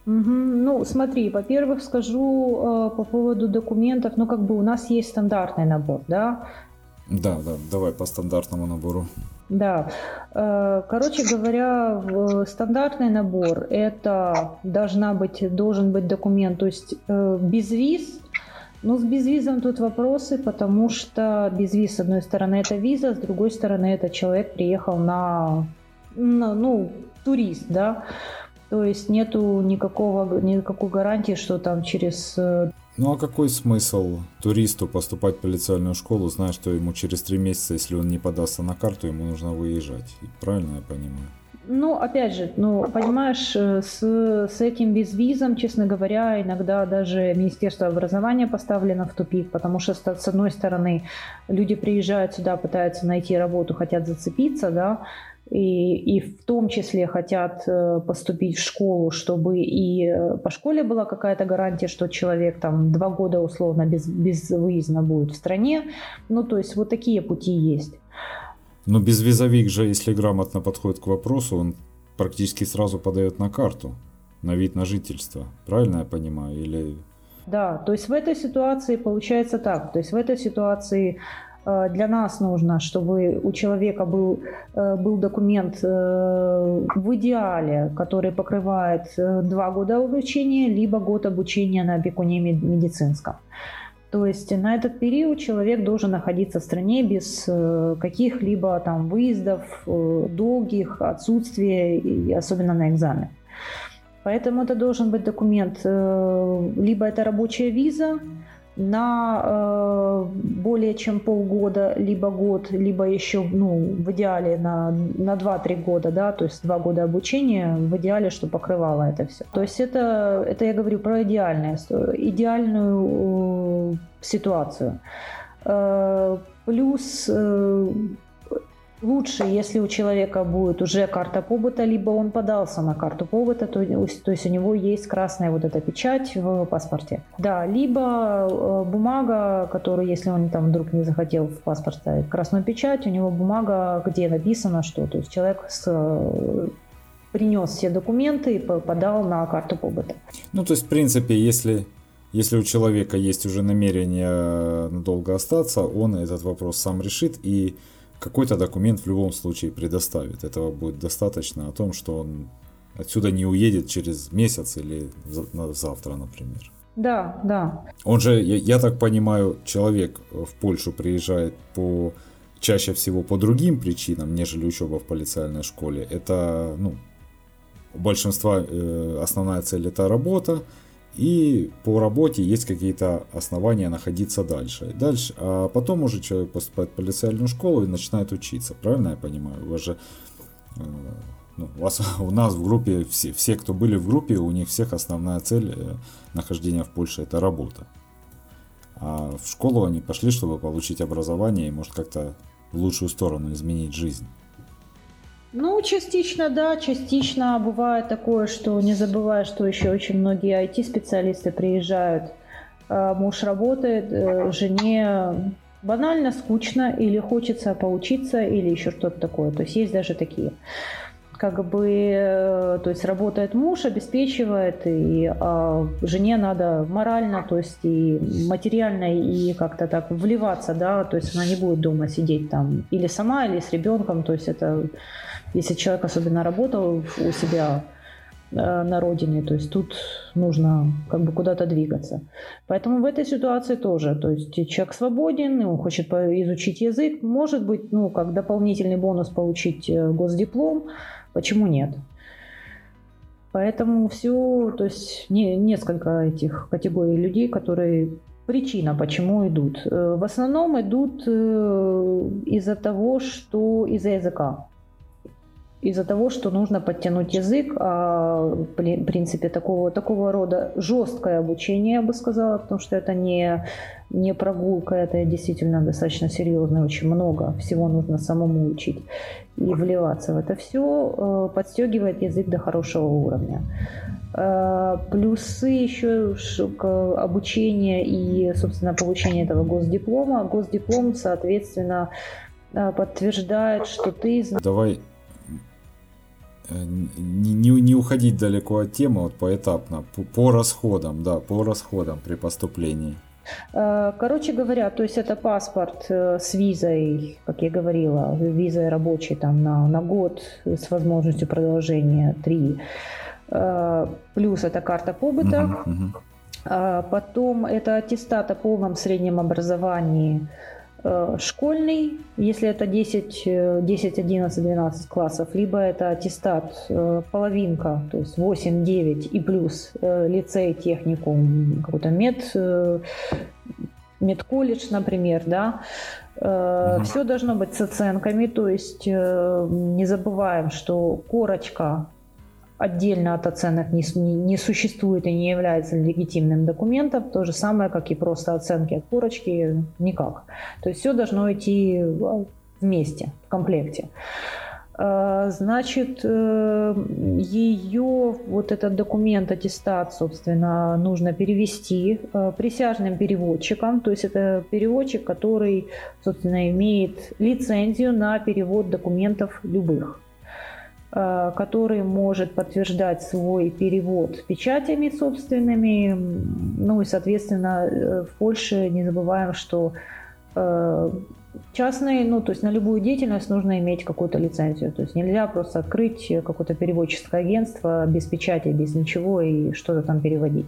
Угу. Ну, смотри, во-первых, скажу э, по поводу документов, ну, как бы у нас есть стандартный набор, да? Да, да, давай по стандартному набору. Да, э, короче говоря, стандартный набор это должна быть, должен быть документ, то есть э, без виз ну, с безвизом тут вопросы, потому что безвиз, с одной стороны, это виза, с другой стороны, это человек приехал на, на ну, турист, да. То есть нету никакого, никакой гарантии, что там через... Э, ну а какой смысл туристу поступать в полициальную школу, зная, что ему через три месяца, если он не подастся на карту, ему нужно выезжать? Правильно я понимаю? Ну, опять же, ну, понимаешь, э, с, с этим безвизом, честно говоря, иногда даже Министерство образования поставлено в тупик, потому что, с одной стороны, люди приезжают сюда, пытаются найти работу, хотят зацепиться, да, и, и в том числе хотят э, поступить в школу, чтобы и э, по школе была какая-то гарантия, что человек там два года условно без, безвыездно будет в стране. Ну, то есть вот такие пути есть. Но безвизовик же, если грамотно подходит к вопросу, он практически сразу подает на карту, на вид на жительство. Правильно я понимаю? Или... Да, то есть в этой ситуации получается так. То есть в этой ситуации э, для нас нужно, чтобы у человека был, э, был документ э, в идеале, который покрывает два года обучения, либо год обучения на опекуне медицинском. То есть на этот период человек должен находиться в стране без э, каких-либо там выездов, э, долгих, отсутствия, особенно на экзамен. Поэтому это должен быть документ, э, либо это рабочая виза, на э, более чем полгода, либо год, либо еще, ну, в идеале на, на 2-3 года, да, то есть 2 года обучения, в идеале, что покрывало это все. То есть это, это я говорю про идеальное, идеальную э, ситуацию. Э, плюс э, Лучше, если у человека будет уже карта побыта, либо он подался на карту побыта, то, то есть у него есть красная вот эта печать в паспорте. Да, либо э, бумага, которую, если он там вдруг не захотел в паспорт ставить красную печать, у него бумага, где написано что. То есть человек с э, принес все документы и подал на карту побыта. Ну, то есть, в принципе, если если у человека есть уже намерение надолго остаться, он этот вопрос сам решит и какой-то документ в любом случае предоставит. Этого будет достаточно о том, что он отсюда не уедет через месяц или завтра, например. Да, да. Он же, я, я так понимаю, человек в Польшу приезжает по чаще всего по другим причинам, нежели учеба в полициальной школе. Это, ну, у большинства э, основная цель это работа, и по работе есть какие-то основания находиться дальше. Дальше, а потом уже человек поступает в полициальную школу и начинает учиться. Правильно я понимаю? У вас же э, ну, у, вас, у нас в группе, все, все, кто были в группе, у них всех основная цель э, нахождения в Польше это работа. А в школу они пошли, чтобы получить образование и может как-то в лучшую сторону изменить жизнь. Ну, частично да, частично бывает такое, что не забывая, что еще очень многие IT-специалисты приезжают, а, муж работает, э, жене банально скучно или хочется поучиться или еще что-то такое. То есть есть даже такие. Как бы, э, то есть работает муж, обеспечивает, и а жене надо морально, то есть и материально, и как-то так вливаться, да, то есть она не будет дома сидеть там или сама, или с ребенком, то есть это если человек особенно работал у себя э, на родине, то есть тут нужно как бы куда-то двигаться. Поэтому в этой ситуации тоже, то есть человек свободен, он хочет изучить язык, может быть, ну, как дополнительный бонус получить э, госдиплом, почему нет? Поэтому все, то есть не, несколько этих категорий людей, которые причина, почему идут. Э, в основном идут из-за того, что из-за языка из-за того, что нужно подтянуть язык, а, в принципе, такого, такого рода жесткое обучение, я бы сказала, потому что это не, не прогулка, это действительно достаточно серьезно, очень много всего нужно самому учить и вливаться в это все, э, подстегивает язык до хорошего уровня. Э, плюсы еще к обучению и, собственно, получение этого госдиплома. Госдиплом, соответственно, э, подтверждает, что ты... Давай не, не, не уходить далеко от темы, вот поэтапно, по, по расходам, да, по расходам при поступлении. Э, короче говоря, то есть это паспорт э, с визой, как я говорила, визой рабочей там на, на год с возможностью продолжения 3. Плюс это карта побыта. Uh-huh, uh-huh. Потом это аттестат о полном среднем образовании Э, школьный, если это 10, 10, 11, 12 классов, либо это аттестат э, половинка, то есть 8, 9 и плюс э, лицей, техникум, какой-то мед, медколледж, например, да, угу. все должно быть с оценками, то есть не забываем, что корочка отдельно от оценок не, не существует и не является легитимным документом, то же самое, как и просто оценки от корочки, никак. То есть все должно идти вместе, в комплекте. А, значит, э, ее, вот этот документ, аттестат, собственно, нужно перевести э, присяжным переводчиком. То есть это переводчик, который, собственно, имеет лицензию на перевод документов любых. Э, который может подтверждать свой перевод печатями собственными. Ну и, соответственно, э, в Польше не забываем, что э, частные, ну, то есть на любую деятельность нужно иметь какую-то лицензию. То есть нельзя просто открыть какое-то переводческое агентство без печати, без ничего и что-то там переводить.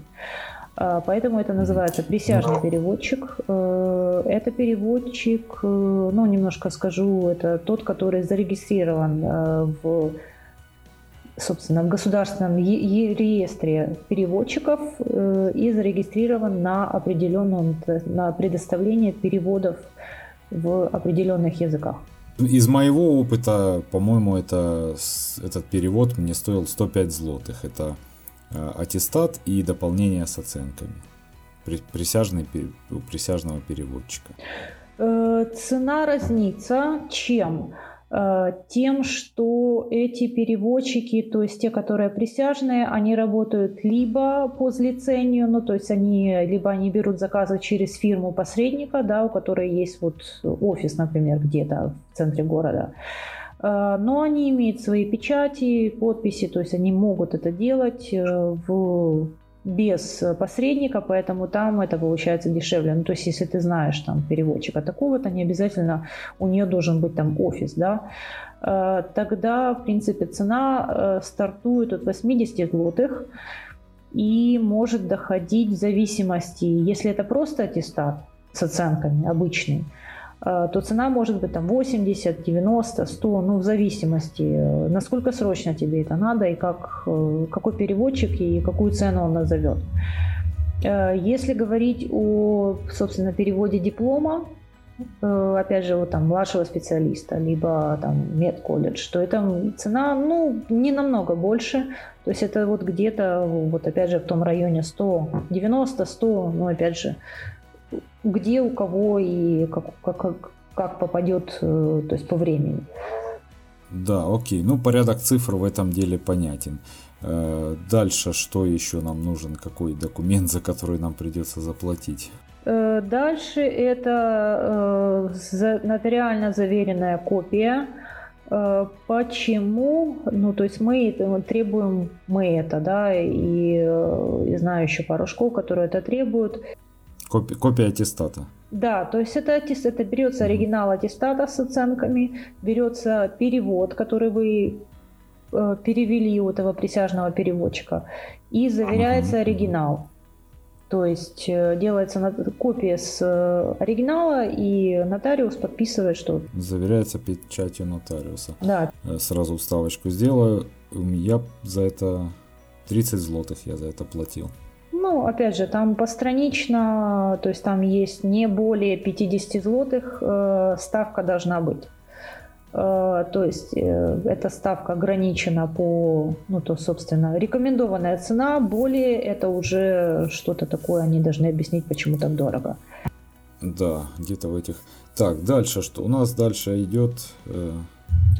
Поэтому это называется присяжный переводчик. Это переводчик, ну, немножко скажу, это тот, который зарегистрирован в собственно, в государственном реестре переводчиков э, и зарегистрирован на определенном, на предоставление переводов в определенных языках. Из моего опыта, по-моему, это, этот перевод мне стоил 105 злотых. Это э, аттестат и дополнение с оценками. Присяжный, у присяжного переводчика. Э, цена разнится чем? Э, тем, что эти переводчики, то есть те, которые присяжные, они работают либо по злицению, ну то есть они либо они берут заказы через фирму посредника, да, у которой есть вот офис, например, где-то в центре города, э, но они имеют свои печати, подписи, то есть они могут это делать э, в без посредника, поэтому там это получается дешевле. Ну, то есть, если ты знаешь там переводчика такого-то, не обязательно у нее должен быть там офис, да, э, тогда, в принципе, цена э, стартует от 80 злотых и может доходить в зависимости, если это просто аттестат с оценками обычный, Э, то цена может быть там 80, 90, 100, ну в зависимости, э, насколько срочно тебе это надо и как, э, какой переводчик и какую цену он назовет. Если говорить о, собственно, переводе диплома, опять же, вот там младшего специалиста, либо там медколледж, то это цена, ну, не намного больше. То есть это вот где-то, вот опять же, в том районе 100, 90, 100, ну, опять же, где у кого и как, как, как попадет, э, то есть по времени. Да, окей. Ну, порядок цифр в этом деле понятен. Э, дальше что еще нам нужен? Какой документ, за который нам придется заплатить? Э, дальше это нотариально заверенная копия. Почему? Ну, то есть мы требуем мы это, да, и, и знаю еще пару школ, которые это требуют. Копи, копия аттестата. Да, то есть это, это берется оригинал аттестата с оценками, берется перевод, который вы э, перевели у этого присяжного переводчика, и заверяется оригинал. То есть э, делается копия с э, оригинала, и нотариус подписывает, что... Заверяется печатью нотариуса. Да. Сразу вставочку сделаю. Я за это 30 злотых я за это платил. Ну, опять же, там постранично, то есть там есть не более 50 злотых, э, ставка должна быть. Э, то есть э, эта ставка ограничена по, ну, то, собственно, рекомендованная цена, более это уже что-то такое, они должны объяснить, почему так дорого. Да, где-то в этих... Так, дальше что? У нас дальше идет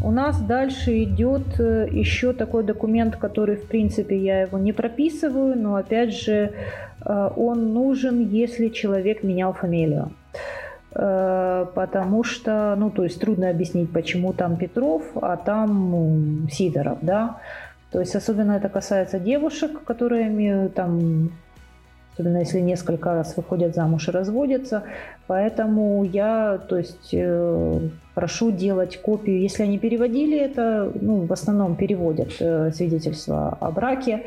у нас дальше идет э, еще такой документ, который, в принципе, я его не прописываю, но, опять же, э, он нужен, если человек менял фамилию. Э, потому что, ну, то есть трудно объяснить, почему там Петров, а там Сидоров, да. То есть особенно это касается девушек, которые там особенно если несколько раз выходят замуж и разводятся. Поэтому я, то есть, прошу делать копию. Если они переводили это, ну, в основном переводят э, свидетельство о браке,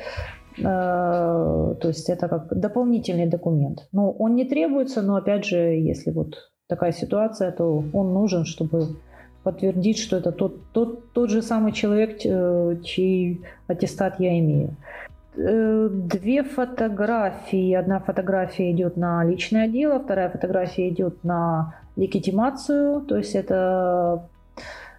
э, то есть это как дополнительный документ. Но он не требуется, но опять же, если вот такая ситуация, то он нужен, чтобы подтвердить, что это тот, тот, тот же самый человек, чей аттестат я имею. Э, две фотографии. Одна фотография идет на личное дело, вторая фотография идет на легитимацию. То есть это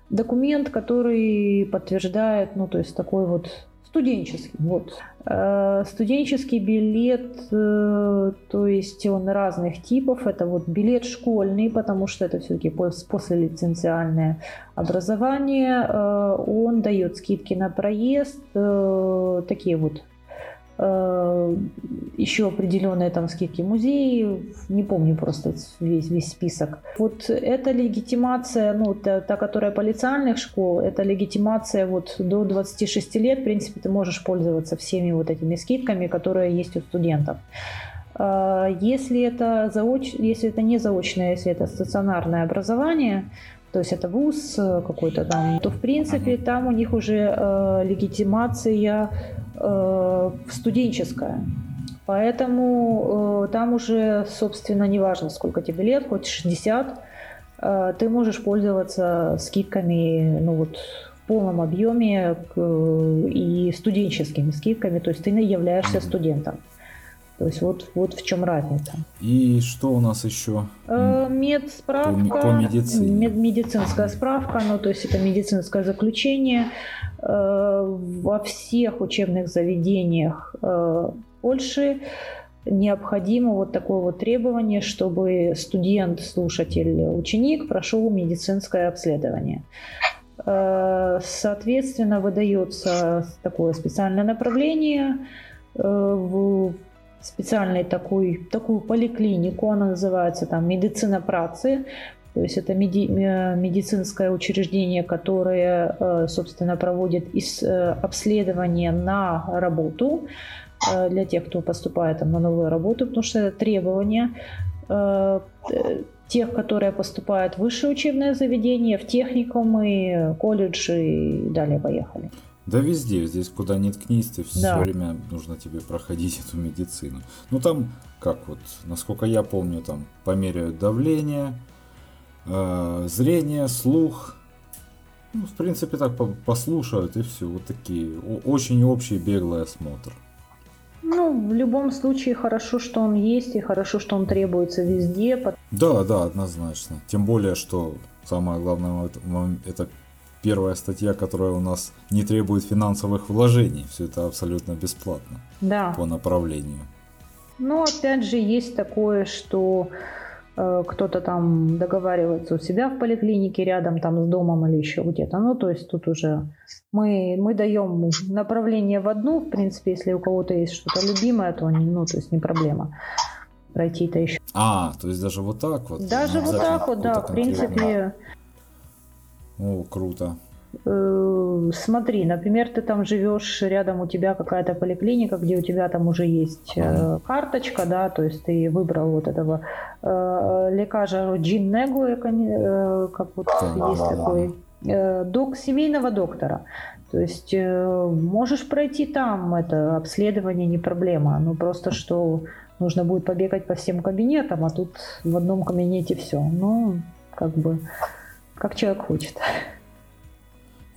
документ, который подтверждает, ну, то есть такой вот студенческий. Вот. Э, студенческий билет, э, то есть он разных типов. Это вот билет школьный, потому что это все-таки послелиценциальное образование. Он дает скидки на проезд, такие вот Э, еще определенные там скидки музеи, не помню просто весь, весь список. Вот эта легитимация, ну, та, та, которая полициальных школ, это легитимация вот до 26 лет, в принципе, ты можешь пользоваться всеми вот этими скидками, которые есть у студентов. Э, если это, заоч... если это не заочное, если это стационарное образование, то есть это вуз какой-то там, то в принципе там у них уже э, легитимация э, студенческая. Поэтому э, там уже, собственно, неважно, сколько тебе лет, хоть 60, э, ты можешь пользоваться скидками ну, вот, в полном объеме к, и студенческими скидками, то есть ты являешься студентом. То есть вот, вот в чем разница. И что у нас еще? Э, медсправка. По, по медицине. Мед, медицинская справка, ну то есть это медицинское заключение. Э, во всех учебных заведениях э, Польши необходимо вот такое вот требование, чтобы студент, слушатель, ученик прошел медицинское обследование. Соответственно, выдается такое специальное направление в специальной такой, такую поликлинику, она называется там медицина працы, то есть это меди, медицинское учреждение, которое, э, собственно, проводит э, обследование на работу э, для тех, кто поступает там, на новую работу, потому что это требование тех, которые поступают в высшее учебное заведение, в техникумы, колледжи и далее поехали. Да везде, здесь куда ни ткнись, ты все да. время нужно тебе проходить эту медицину. Ну там, как вот, насколько я помню, там померяют давление, э, зрение, слух. Ну, в принципе, так послушают и все. Вот такие очень общий беглый осмотр. Ну, в любом случае хорошо, что он есть, и хорошо, что он требуется везде. Да, да, однозначно. Тем более, что самое главное это первая статья, которая у нас не требует финансовых вложений. Все это абсолютно бесплатно да. по направлению. Но опять же есть такое, что э, кто-то там договаривается у себя в поликлинике рядом там с домом или еще где-то. Ну, то есть тут уже мы, мы даем направление в одну, в принципе, если у кого-то есть что-то любимое, то ну, то есть не проблема пройти-то еще. А, то есть даже вот так вот? Даже вот так вот, да, в принципе. О, круто. Э, смотри, например, ты там живешь, рядом у тебя какая-то поликлиника, где у тебя там уже есть ага. Э, карточка, да, то есть ты выбрал вот этого э, лекаря Джин Негу, как вот да, есть да, такой да. док семейного доктора. То есть можешь пройти там это обследование, не проблема, но просто что нужно будет побегать по всем кабинетам, а тут в одном кабинете все. Ну, как бы как человек хочет.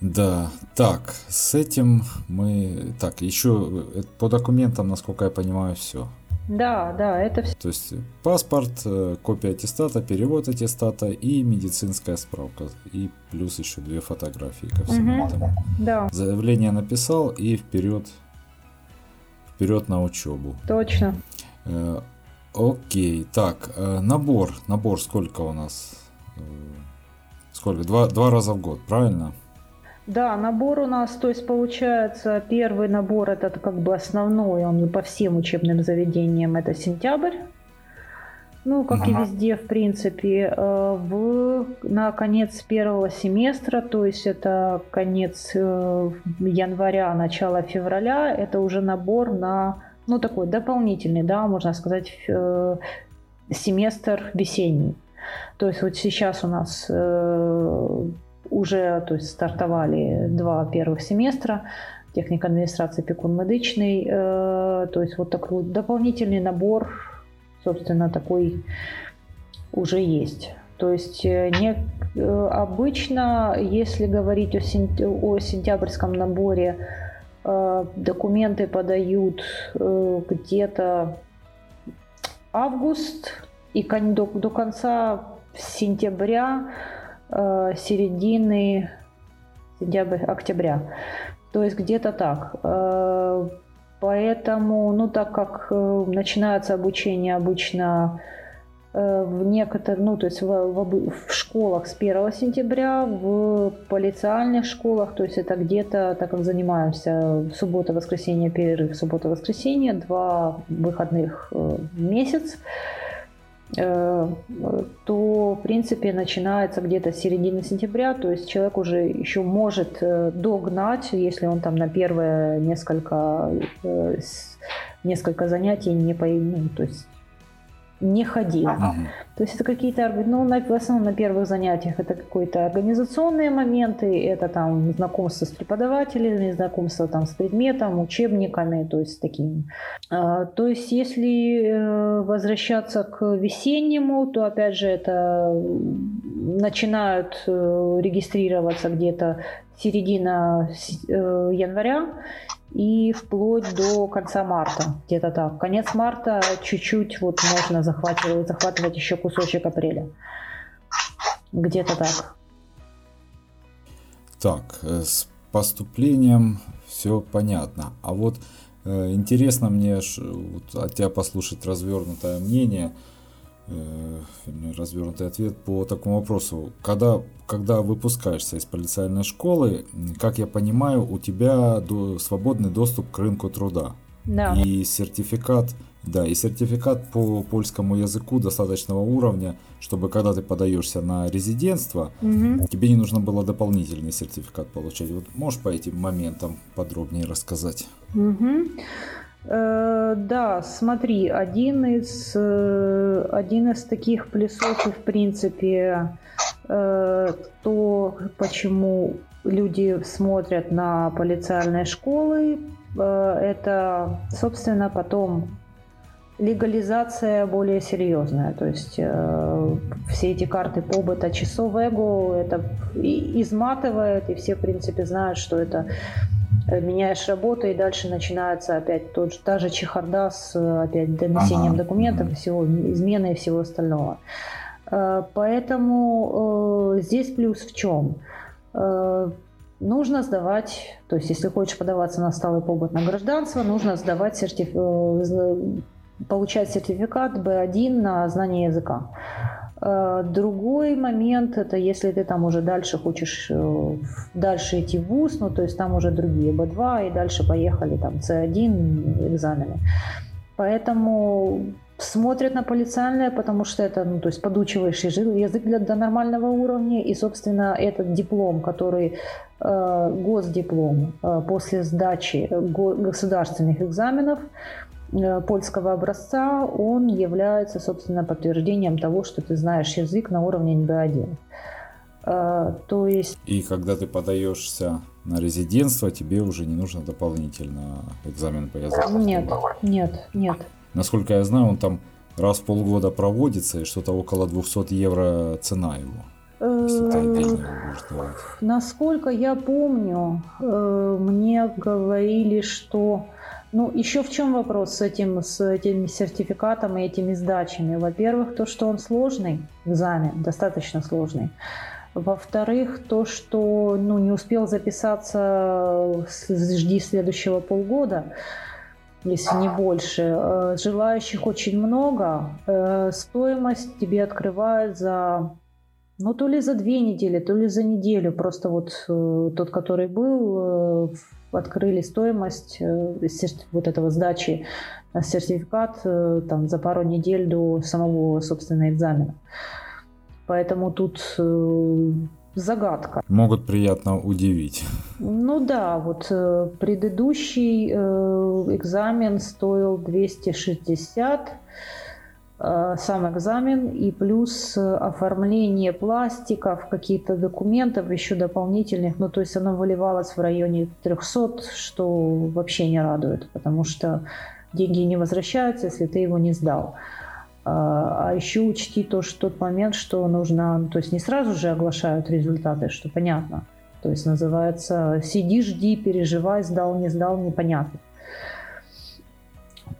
Да, так, с этим мы... Так, еще э, по документам, насколько я понимаю, все. Да, да, это все. То есть паспорт, э, копия аттестата, перевод аттестата и медицинская справка. И плюс еще две фотографии ко всему угу. этому. Да. Заявление написал и вперед, вперед на учебу. Точно. Э, окей, так, э, набор, набор сколько у нас? Сколько? Два, два раза в год, правильно? Да, набор у нас, то есть получается, первый набор это как бы основной, он по всем учебным заведениям это сентябрь. Ну, как ага. и везде, в принципе, э, в, на конец первого семестра, то есть это конец э, января, начало февраля, это уже набор на, ну, такой дополнительный, да, можно сказать, э, семестр весенний. То есть вот сейчас у нас э, уже то есть, стартовали два первых семестра техника администрации пекун медичный. Э, то есть вот такой дополнительный набор, собственно, такой уже есть. То есть не, обычно, если говорить о, сентя, о сентябрьском наборе, документы подают где-то август и до, до конца сентября, середины сентября, октября. То есть где-то так. Э, поэтому, ну так как э, начинается обучение обычно э, в некоторых, ну то есть в, в, в школах с 1 сентября, в полициальных школах, то есть это где-то, так как занимаемся суббота, воскресенье, перерыв, суббота, воскресенье, два выходных в месяц, Э, то, в принципе, начинается где-то с середины сентября, то есть человек уже еще может э, догнать, если он там на первое несколько, э, несколько занятий не по, ну, то есть не ходил. Ага. То есть это какие-то, ну, на, в основном на первых занятиях это какие-то организационные моменты, это там знакомство с преподавателями, знакомство там с предметом, учебниками, то есть таким. А, то есть если э, возвращаться к весеннему, то опять же это начинают э, регистрироваться где-то середина э, января, и вплоть до конца марта, где-то так. Конец марта чуть-чуть вот можно захватывать, захватывать еще кусочек апреля. Где-то так. Так, э, с поступлением все понятно. А вот э, интересно мне вот, от тебя послушать развернутое мнение – Э, развернутый ответ по такому вопросу. Когда, когда выпускаешься из полициальной школы, как я понимаю, у тебя до, свободный доступ к рынку труда. Да. И сертификат, да, и сертификат по польскому языку достаточного уровня, чтобы когда ты подаешься на резидентство, угу. тебе не нужно было дополнительный сертификат получать. Вот можешь по этим моментам подробнее рассказать? Угу. Э, да, смотри, один из, э, один из таких плюсов, в принципе, э, то, почему люди смотрят на полициальные школы, это, собственно, потом легализация более серьезная. То есть э, все эти карты побыта часов эго это изматывает, и все, в принципе, знают, что это меняешь работу, и дальше начинается опять тот же, та же чехарда с опять донесением ага. документов, всего, измены и всего остального. Э, поэтому э, здесь плюс в чем? Нужно сдавать, то есть если хочешь подаваться на сталый побыт на гражданство, нужно сдавать сертиф... получать сертификат B1 на знание языка. Э, другой момент, это если ты там уже дальше хочешь э, дальше идти в ВУЗ, ну то есть там уже другие B2 и дальше поехали там C1 экзамены. Поэтому смотрят на полициальное, потому что это, ну, то есть подучиваешь язык для, до нормального уровня, и, собственно, этот диплом, который э, госдиплом э, после сдачи го, государственных экзаменов, Э, польского образца, он является, собственно, подтверждением того, что ты знаешь язык на уровне B1. Э, то есть... И когда ты подаешься на резидентство, тебе уже не нужно дополнительно экзамен по языку? Нет, нет, нет. Насколько я знаю, он там раз в полгода проводится, и что-то около 200 евро цена его. Э, насколько я помню, мне говорили, что ну, еще в чем вопрос с этим, с этим сертификатом и этими сдачами? Во-первых, то, что он сложный, экзамен, достаточно сложный. Во-вторых, то, что ну, не успел записаться, жди следующего полгода, если не больше. Э, желающих очень много. Э, стоимость тебе открывают за ну, то ли за две недели, то ли за неделю. Просто вот э, тот, который был, открыли стоимость э, вот этого сдачи э, сертификат э, там, за пару недель до самого, собственно, экзамена. Поэтому тут загадка. Могут приятно удивить. Ну да, вот предыдущий экзамен стоил 260 Э, сам экзамен и плюс э, оформление пластиков, какие-то документов еще дополнительных. Ну, то есть оно выливалось в районе 300, что вообще не радует, потому что деньги не возвращаются, если ты его не сдал. А, а еще учти то, что тот момент, что нужно, то есть не сразу же оглашают результаты, что понятно. То есть называется «сиди, жди, переживай, сдал, не сдал, непонятно».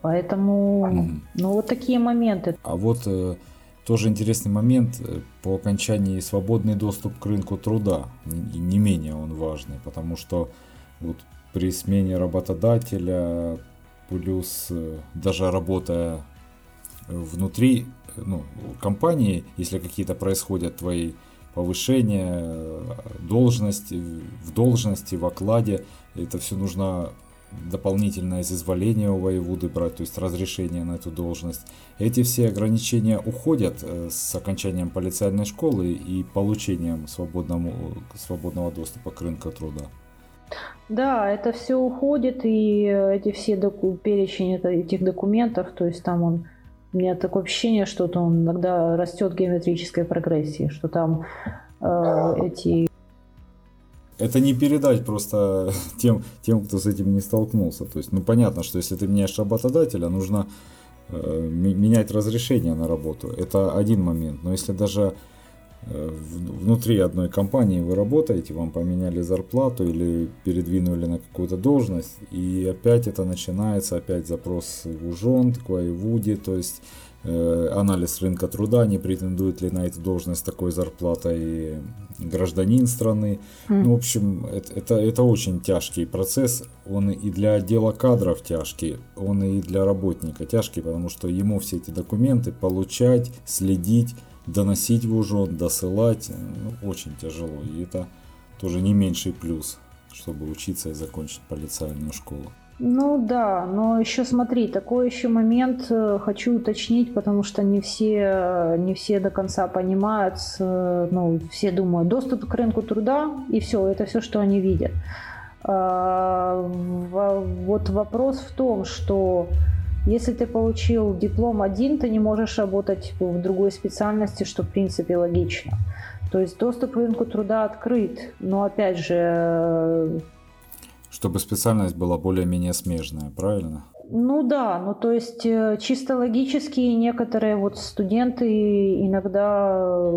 Поэтому, ну вот такие моменты. А вот э, тоже интересный момент э, по окончании свободный доступ к рынку труда, не, не менее он важный, потому что вот при смене работодателя плюс э, даже работая внутри ну, компании, если какие-то происходят твои повышения, должности, в должности, в окладе, это все нужно дополнительное изволение у воеводы брать, то есть разрешение на эту должность. Эти все ограничения уходят э, с окончанием полицейной школы и получением свободного, свободного доступа к рынку труда. Да, это все уходит, и эти все доку- перечень этих документов, то есть там он у меня такое ощущение, что он иногда растет в геометрической прогрессии, что там э, эти... Это не передать просто тем, тем, кто с этим не столкнулся. То есть, ну понятно, что если ты меняешь работодателя, нужно э, менять разрешение на работу. Это один момент. Но если даже Э, внутри одной компании вы работаете, вам поменяли зарплату или передвинули на какую-то должность, и опять это начинается, опять запрос в УЖОН, к воеводе, то есть анализ рынка труда, не претендует ли на эту должность такой зарплатой гражданин страны. Mm. Ну, в общем, это, это, это очень тяжкий процесс, он и для отдела кадров тяжкий, он и для работника тяжкий, потому что ему все эти документы получать, следить, доносить в ужон, досылать ну, очень тяжело. И это тоже не меньший плюс, чтобы учиться и закончить полицейную школу. Ну да, но еще смотри, такой еще момент э, хочу уточнить, потому что не все, не все до конца понимают, ну, все думают, доступ к рынку труда и все, это все, что они видят. А, вот вопрос в том, что если ты получил диплом один, ты не можешь работать в другой специальности, что в принципе логично. То есть доступ к рынку труда открыт, но опять же... Чтобы специальность была более-менее смежная, правильно? Ну да, ну то есть э, чисто логически некоторые вот студенты иногда,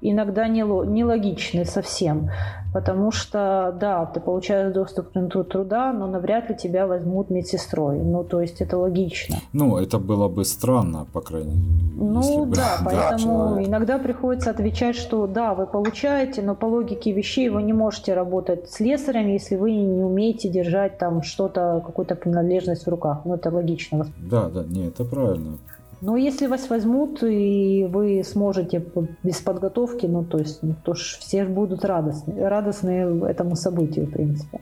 иногда нелогичны совсем, потому что да, ты получаешь доступ к рынку труда, но навряд ли тебя возьмут медсестрой, ну то есть это логично. Ну это было бы странно, по крайней мере. Ну бы, да, поэтому да, иногда приходится отвечать, что да, вы получаете, но по логике вещей вы не можете работать с слесарем, если вы не умеете держать там что-то, какую-то принадлежность в руках. Ну, это логично. Да, да, не, это правильно. Но если вас возьмут, и вы сможете без подготовки, ну, то есть, ну, то ж все будут радостны, радостны этому событию, в принципе.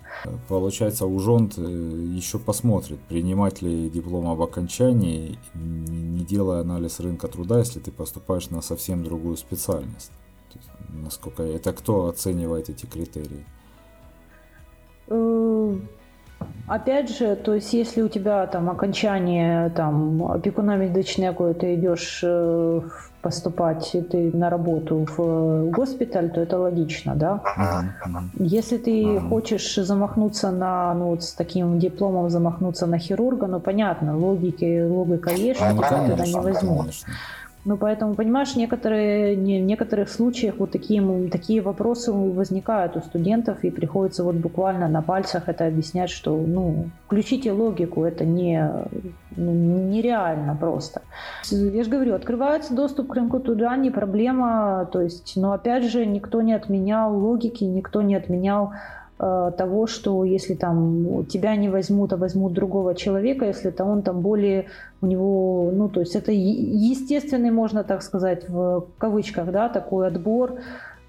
Получается, ужонт э, еще посмотрит, принимать ли диплом об окончании, не делая анализ рынка труда, если ты поступаешь на совсем другую специальность. Есть, насколько это кто оценивает эти критерии? Э, Опять же, то есть если у тебя там окончание там опекуна медичного, ты идешь э, поступать ты на работу в госпиталь, то это логично, да? Если ты хочешь замахнуться на, ну вот с таким дипломом замахнуться на хирурга, ну понятно, логики, логика есть, что ну, тебя туда не возьмут. Конечно. Ну, поэтому, понимаешь, некоторые, не, в некоторых случаях вот такие, такие вопросы возникают у студентов, и приходится вот буквально на пальцах это объяснять, что, ну, включите логику, это не, ну, нереально просто. Я же говорю, открывается доступ к рынку туда, не проблема, то есть, но опять же, никто не отменял логики, никто не отменял того, что если там тебя не возьмут, а возьмут другого человека, если то он там более у него, ну то есть это естественный, можно так сказать, в кавычках, да, такой отбор,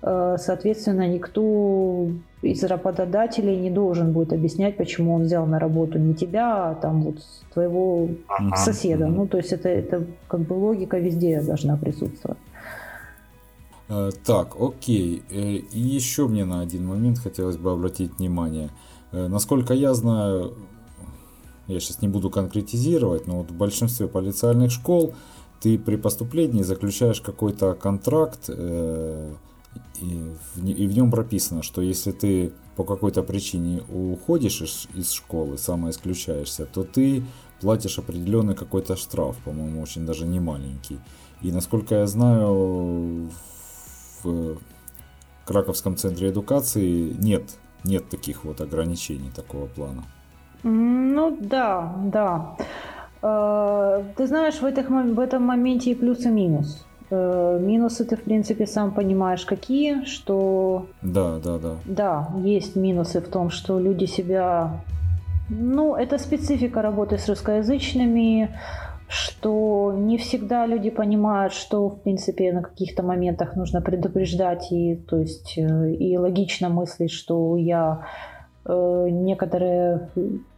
э, соответственно, никто из работодателей не должен будет объяснять, почему он взял на работу не тебя, а там вот твоего соседа. Ну, то есть это, это как бы логика везде должна присутствовать. Э, так, окей. Э, и еще мне на один момент хотелось бы обратить внимание. Э, насколько я знаю, я сейчас не буду конкретизировать, но вот в большинстве полициальных школ ты при поступлении заключаешь какой-то контракт, и в нем прописано, что если ты по какой-то причине уходишь из, школы, самоисключаешься, то ты платишь определенный какой-то штраф, по-моему, очень даже не маленький. И насколько я знаю, в Краковском центре эдукации нет, нет таких вот ограничений такого плана. Ну да, да. Э, ты знаешь, в, этих, в этом моменте и плюс, и минус. Э, минусы ты, в принципе, сам понимаешь, какие, что... Да, да, да. Да, есть минусы в том, что люди себя... Ну, это специфика работы с русскоязычными, что не всегда люди понимают, что, в принципе, на каких-то моментах нужно предупреждать, и, то есть, э, и логично мыслить, что я Э, некоторые...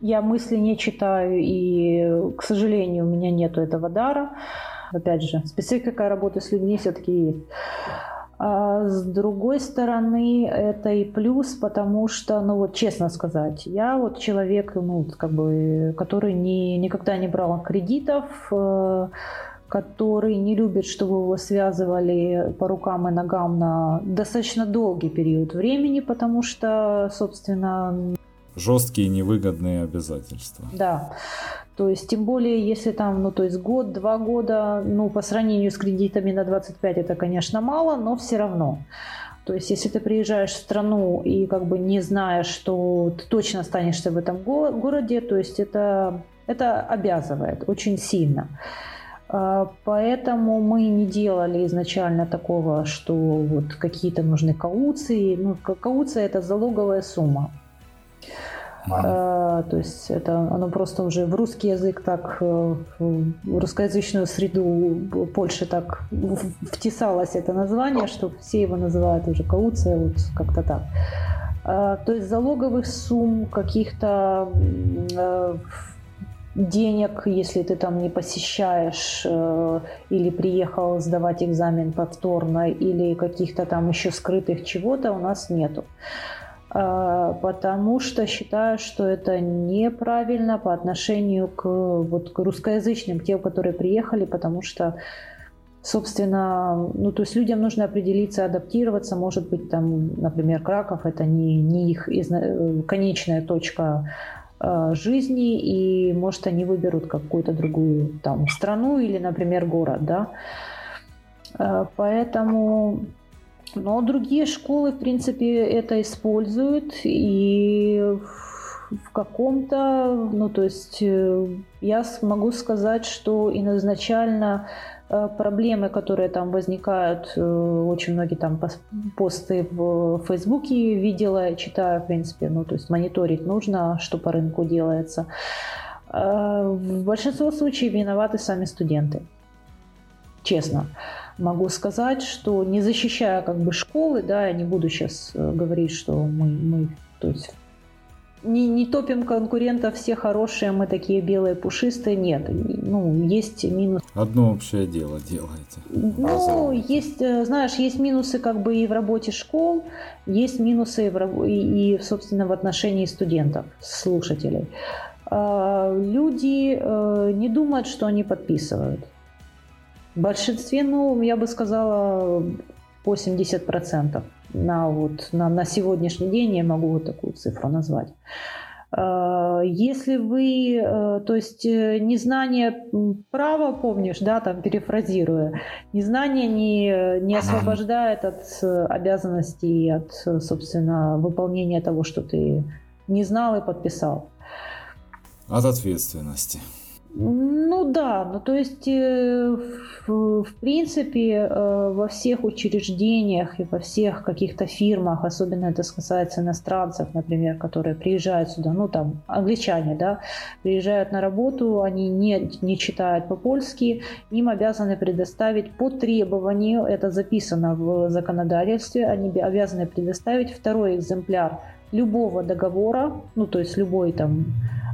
Я мысли не читаю, и, к сожалению, у меня нету этого дара. Опять же, специфика работы с людьми все-таки есть. А с другой стороны, это и плюс, потому что, ну вот честно сказать, я вот человек, ну, как бы, который не, никогда не брал кредитов, э, который не любит, чтобы его связывали по рукам и ногам на достаточно долгий период времени, потому что, собственно... Жесткие невыгодные обязательства. Да. То есть, тем более, если там, ну, то есть год, два года, ну, по сравнению с кредитами на 25, это, конечно, мало, но все равно. То есть, если ты приезжаешь в страну и как бы не знаешь, что ты точно останешься в этом городе, то есть это, это обязывает очень сильно. А, поэтому мы не делали изначально такого, что вот какие-то нужны кауции. Ну, кауция – это залоговая сумма. А, то есть это оно просто уже в русский язык так, э, в русскоязычную среду Польши так втесалось это название, что все его называют уже кауция, вот как-то так. А, то есть залоговых сумм каких-то э, денег, если ты там не посещаешь э, или приехал сдавать экзамен повторно, или каких-то там еще скрытых чего-то у нас нету. Э, потому что считаю, что это неправильно по отношению к, вот, к русскоязычным, тем, которые приехали, потому что собственно, ну, то есть людям нужно определиться, адаптироваться. Может быть, там, например, Краков – это не, не их изна... конечная точка Э, жизни, и, может, они выберут какую-то другую там страну или, например, город, да. Э, поэтому, но другие школы, в принципе, это используют, и в каком-то, ну, то есть э, я могу сказать, что изначально Э, проблемы, которые там возникают, э, очень многие там посты в Фейсбуке видела, читаю, в принципе, ну, то есть мониторить нужно, что по рынку делается. В большинстве случаев виноваты сами студенты. Честно могу сказать, что не защищая как бы школы, да, я не буду сейчас говорить, что мы, мы то есть не, не топим конкурентов, все хорошие, мы такие белые, пушистые. Нет, ну, есть минус. Одно общее дело делаете. Ну, есть, э, знаешь, есть минусы как бы и в работе школ, есть минусы и, в, и, и собственно, в отношении студентов, слушателей. А, люди э, не думают, что они подписывают. В большинстве, ну, я бы сказала, 80% на, вот, на, на сегодняшний день я могу вот такую цифру назвать. А, если вы, э, то есть э, незнание права, помнишь, да, там перефразируя, незнание не, не освобождает от э, обязанностей, от, собственно, выполнения того, что ты не знал и подписал. От ответственности. Ну да, ну то есть э, в, в принципе э, во всех учреждениях и во всех каких-то фирмах, особенно это касается иностранцев, например, которые приезжают сюда, ну там англичане, да, приезжают на работу, они не, не читают по-польски, им обязаны предоставить по требованию, это записано в законодательстве, они обязаны предоставить второй экземпляр любого договора, ну то есть любой там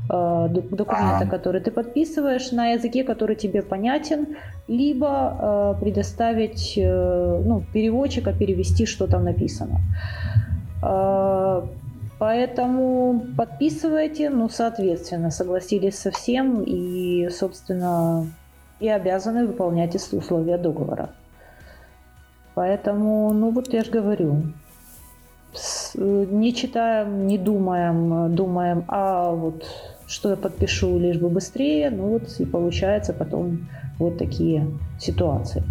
Э, документа, который ты подписываешь на языке, который тебе понятен, либо э, предоставить э, ну, переводчика перевести, что там написано. Поэтому подписывайте, ну, соответственно, согласились со всем и, собственно, и обязаны выполнять условия договора. Поэтому, ну, вот я же говорю, не читаем, не думаем, думаем, а вот что я подпишу, лишь бы быстрее. Ну вот и получается потом вот такие ситуации.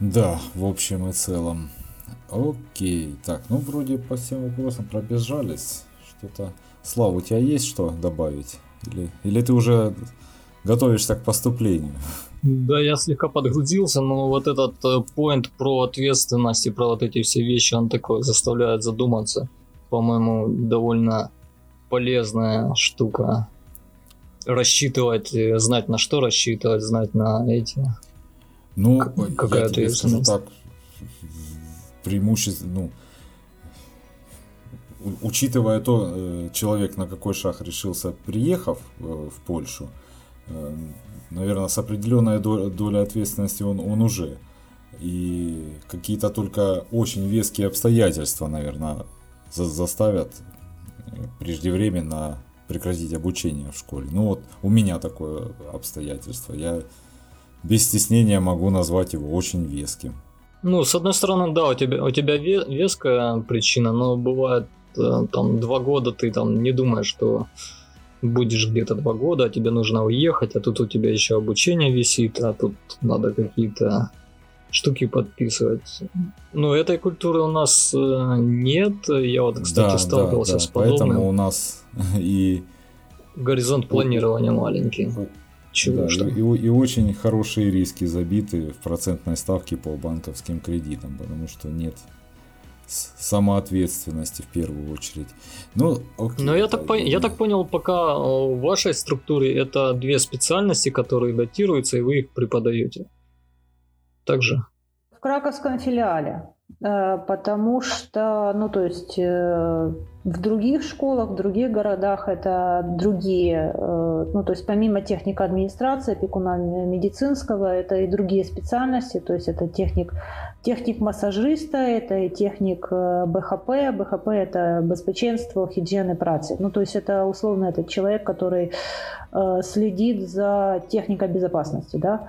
Да, в общем и целом. Окей, так, ну вроде по всем вопросам пробежались. Что-то... Слава, у тебя есть что добавить? Или, или ты уже готовишься к поступлению? Да, я слегка подгрузился, но вот этот поинт про ответственность и про вот эти все вещи, он такой заставляет задуматься. По-моему, довольно полезная штука. Рассчитывать, знать на что рассчитывать, знать на эти. Ну, какая я тебе скажу так, преимущество, ну, учитывая то, э, человек на какой шаг решился, приехав э, в Польшу, э, наверное, с определенной долей ответственности он, он уже. И какие-то только очень веские обстоятельства, наверное, за заставят преждевременно прекратить обучение в школе. Ну вот у меня такое обстоятельство. Я без стеснения могу назвать его очень веским. Ну, с одной стороны, да, у тебя, у тебя веская причина, но бывает э, там два года ты там не думаешь, что будешь где-то два года, а тебе нужно уехать, а тут у тебя еще обучение висит, а тут надо какие-то штуки подписывать. Ну, этой культуры у нас э, нет. Я вот, кстати, да, сталкивался да, да. с подобным. Поэтому у нас и... Горизонт планирования маленький. Чего да, что? И, и очень хорошие риски забиты в процентной ставке по банковским кредитам, потому что нет самоответственности в первую очередь. Ну, окей, Но я, так, по, я так понял, пока в вашей структуре это две специальности, которые датируются, и вы их преподаете. Также? В краковском филиале. Э, потому что, ну, то есть э, в других школах, в других городах это другие, э, ну, то есть помимо техника администрации, опекуна медицинского, это и другие специальности, то есть это техник, техник массажиста, это и техник БХП, БХП это безпеченство, хигиены працы. Ну, то есть это условно этот человек, который следит за техникой безопасности, да.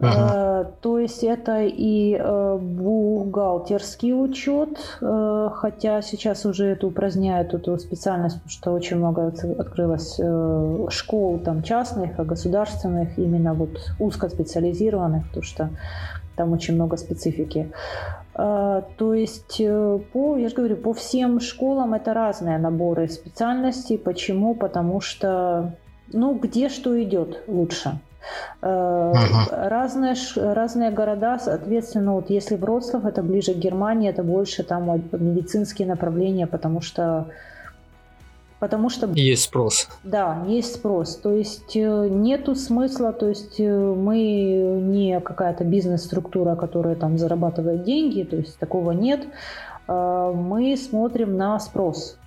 Ага. Э, то есть это и э, бухгалтерский учет, э, хотя сейчас уже это упраздняют эту специальность, потому что очень много открылось школ там частных, а государственных, именно вот узкоспециализированных, потому что там очень много специфики. То есть, по, я же говорю, по всем школам это разные наборы специальностей. Почему? Потому что, ну, где что идет лучше. Угу. Разные, разные города, соответственно, вот если Вроцлав, это ближе к Германии, это больше там медицинские направления, потому что потому что... Есть спрос. Да, есть спрос. То есть э, нету смысла, то есть э, мы не какая-то бизнес-структура, которая там зарабатывает деньги, то есть такого нет. Мы смотрим на спрос.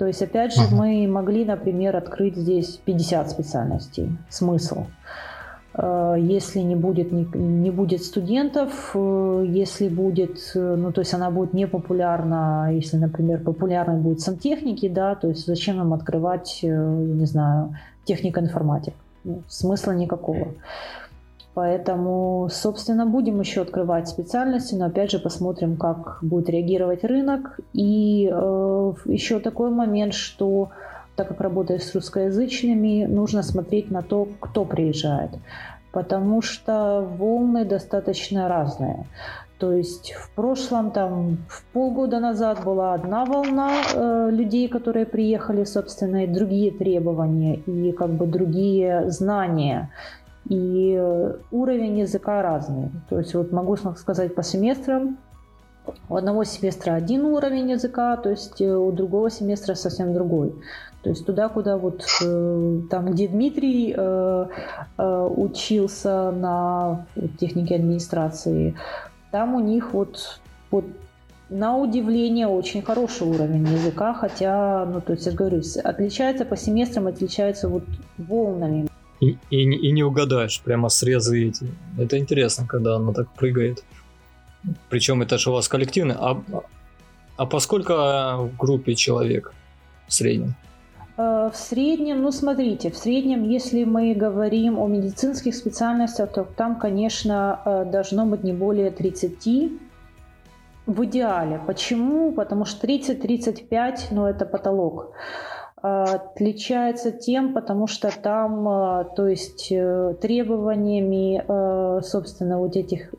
То есть, опять же, мы могли, например, открыть здесь 50 специальностей. Смысл? Э, если не будет, не, не будет студентов, э, если будет, э, ну, то есть она будет не популярна, если, например, популярной будет сантехники, да, то есть зачем нам открывать, не знаю, техника информатик? Ну, смысла никакого. Поэтому, собственно, будем еще открывать специальности, но опять же посмотрим, как будет реагировать рынок. И э, еще такой момент, что так как работаю с русскоязычными, нужно смотреть на то, кто приезжает. Потому что волны достаточно разные. То есть в прошлом, там, в полгода назад была одна волна э, людей, которые приехали, собственно, и другие требования, и как бы другие знания. И э, уровень языка разный. То есть вот могу сказать по семестрам, у одного семестра один уровень языка, то есть э, у другого семестра совсем другой. То есть туда, куда вот э, там, где Дмитрий учился на технике администрации, там у них вот, вот на удивление очень хороший уровень языка, хотя, ну, то есть, я говорю, отличается по семестрам, отличается вот волнами. И, и, и не угадаешь, прямо срезы эти. Это интересно, когда оно так прыгает. Причем это же у вас коллективный. А, а поскольку в группе человек в среднем? Э, в среднем, ну смотрите, в среднем, если мы говорим о медицинских специальностях, то там, конечно, э, должно быть не более 30 в идеале. Почему? Потому что 30-35, ну это потолок. Отличается тем, потому что там, то есть требованиями, собственно, вот этих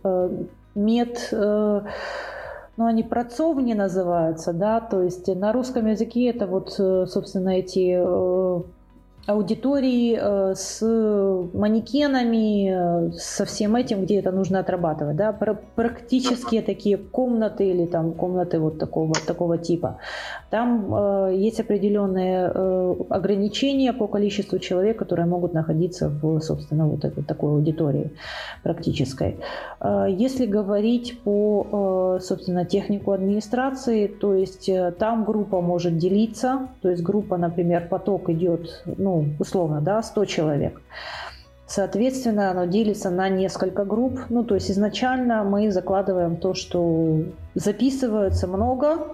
мед ну, они процовни называются, да, то есть на русском языке это вот, собственно, эти аудитории э, с манекенами, э, со всем этим, где это нужно отрабатывать. Да? Практически такие комнаты или там комнаты вот такого, такого типа. Там э, есть определенные э, ограничения по количеству человек, которые могут находиться в, собственно, вот этой такой аудитории практической. Если говорить по, собственно, технику администрации, то есть там группа может делиться, то есть группа, например, поток идет, ну, ну, условно, да, 100 человек. Соответственно, оно делится на несколько групп. Ну, то есть изначально мы закладываем то, что записывается много,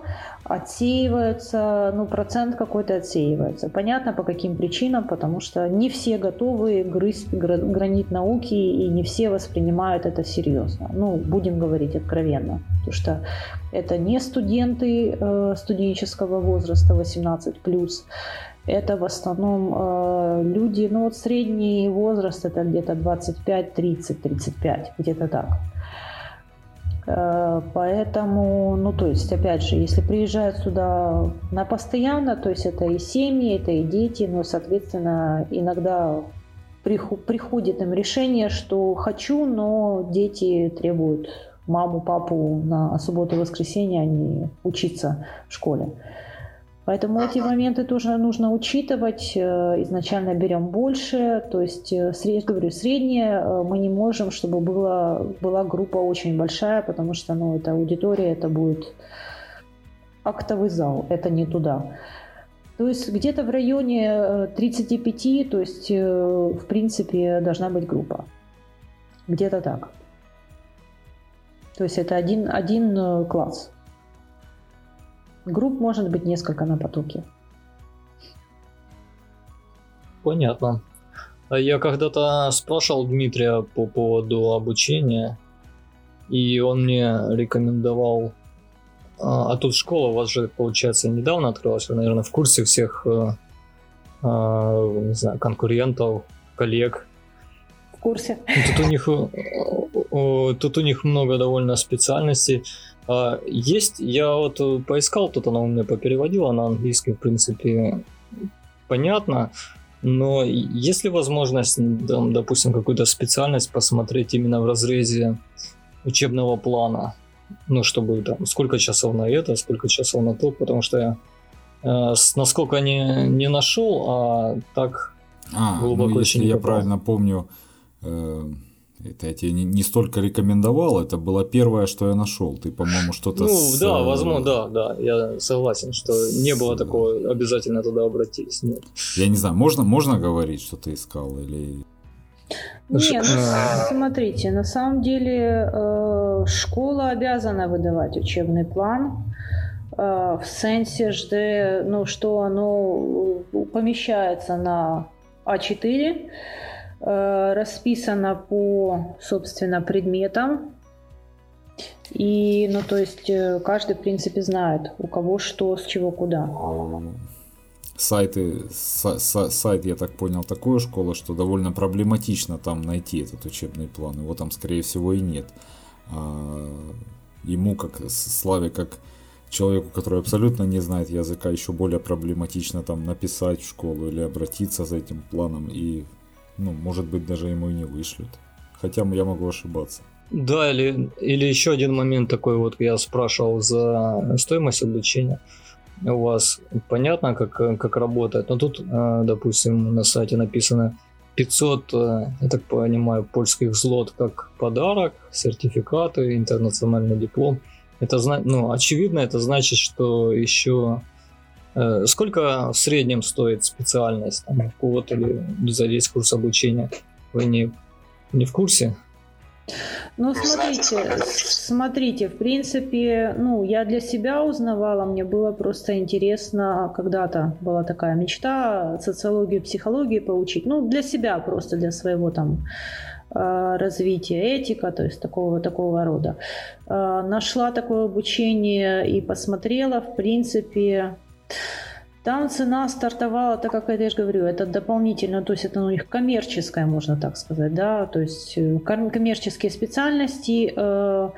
отсеивается, ну, процент какой-то отсеивается. Понятно, по каким причинам, потому что не все готовы грызть гранит науки, и не все воспринимают это серьезно. Ну, будем говорить откровенно, потому что это не студенты э, студенческого возраста 18+, это в основном э, люди, ну вот средний возраст это где-то 25, 30, 35, где-то так. Э, поэтому, ну то есть, опять же, если приезжают сюда на постоянно, то есть это и семьи, это и дети, но, соответственно, иногда приходит им решение, что хочу, но дети требуют маму, папу на субботу и воскресенье, а не учиться в школе. Поэтому эти моменты тоже нужно учитывать. Э, изначально берем больше, то есть, э, говорю, среднее э, мы не можем, чтобы была, была группа очень большая, потому что ну, это аудитория, это будет актовый зал, это не туда. То есть где-то в районе 35, то есть в принципе должна быть группа. Где-то так. То есть это один, один класс. Групп может быть несколько на потоке. Понятно. Я когда-то спрашивал Дмитрия по поводу обучения, и он мне рекомендовал... А, а тут школа у вас же, получается, недавно открылась, вы, наверное, в курсе всех, э, а, не знаю, конкурентов, коллег. В курсе. Тут у них, тут у них много довольно специальностей. А, есть, я вот э, поискал, тут она у меня попереводила на английский, в принципе, понятно. Но есть ли возможность, там, допустим, какую-то специальность посмотреть именно в разрезе учебного плана? Ну, чтобы там сколько часов на это, сколько часов на то, потому что я э, насколько не, не нашел, а так а, глубоко ну, если я правильно помню, э, это я тебе не, не столько рекомендовал, это было первое, что я нашел. Ты, по-моему, что-то. Ну, с... да, возможно, да, да. Я согласен, что с... не было такого, обязательно туда обратились. Нет. Я не знаю, можно, можно говорить, что ты искал или. Не, ну смотрите, на самом деле э, школа обязана выдавать учебный план э, в сенсе, что, ну, что оно помещается на А4 Э, расписано по, собственно, предметам. И, ну, то есть, э, каждый, в принципе, знает, у кого что, с чего, куда. Сайты, сайт, я так понял, такой школы, что довольно проблематично там найти этот учебный план. Его там, скорее всего, и нет. А ему, как Славе, как человеку, который абсолютно не знает языка, еще более проблематично там написать в школу или обратиться за этим планом. И ну, может быть, даже ему и не вышлют. Хотя я могу ошибаться. Да, или, или еще один момент такой вот, я спрашивал за стоимость обучения. У вас понятно, как, как работает, но тут, э, допустим, на сайте написано 500, э, я так понимаю, польских злот как подарок, сертификаты, интернациональный диплом. Это, ну, очевидно, это значит, что еще сколько в среднем стоит специальность, там, год или за весь курс обучения? Вы не, не в курсе? Ну, смотрите, смотрите, в принципе, ну, я для себя узнавала, мне было просто интересно, когда-то была такая мечта социологию, психологию поучить, ну, для себя просто, для своего там э, развития, этика, то есть такого, такого рода. Э, нашла такое обучение и посмотрела, в принципе, Там цена стартовала, так как я же говорю, это дополнительно, то есть это у них коммерческая, можно так сказать, да, то есть э, коммерческие специальности, э,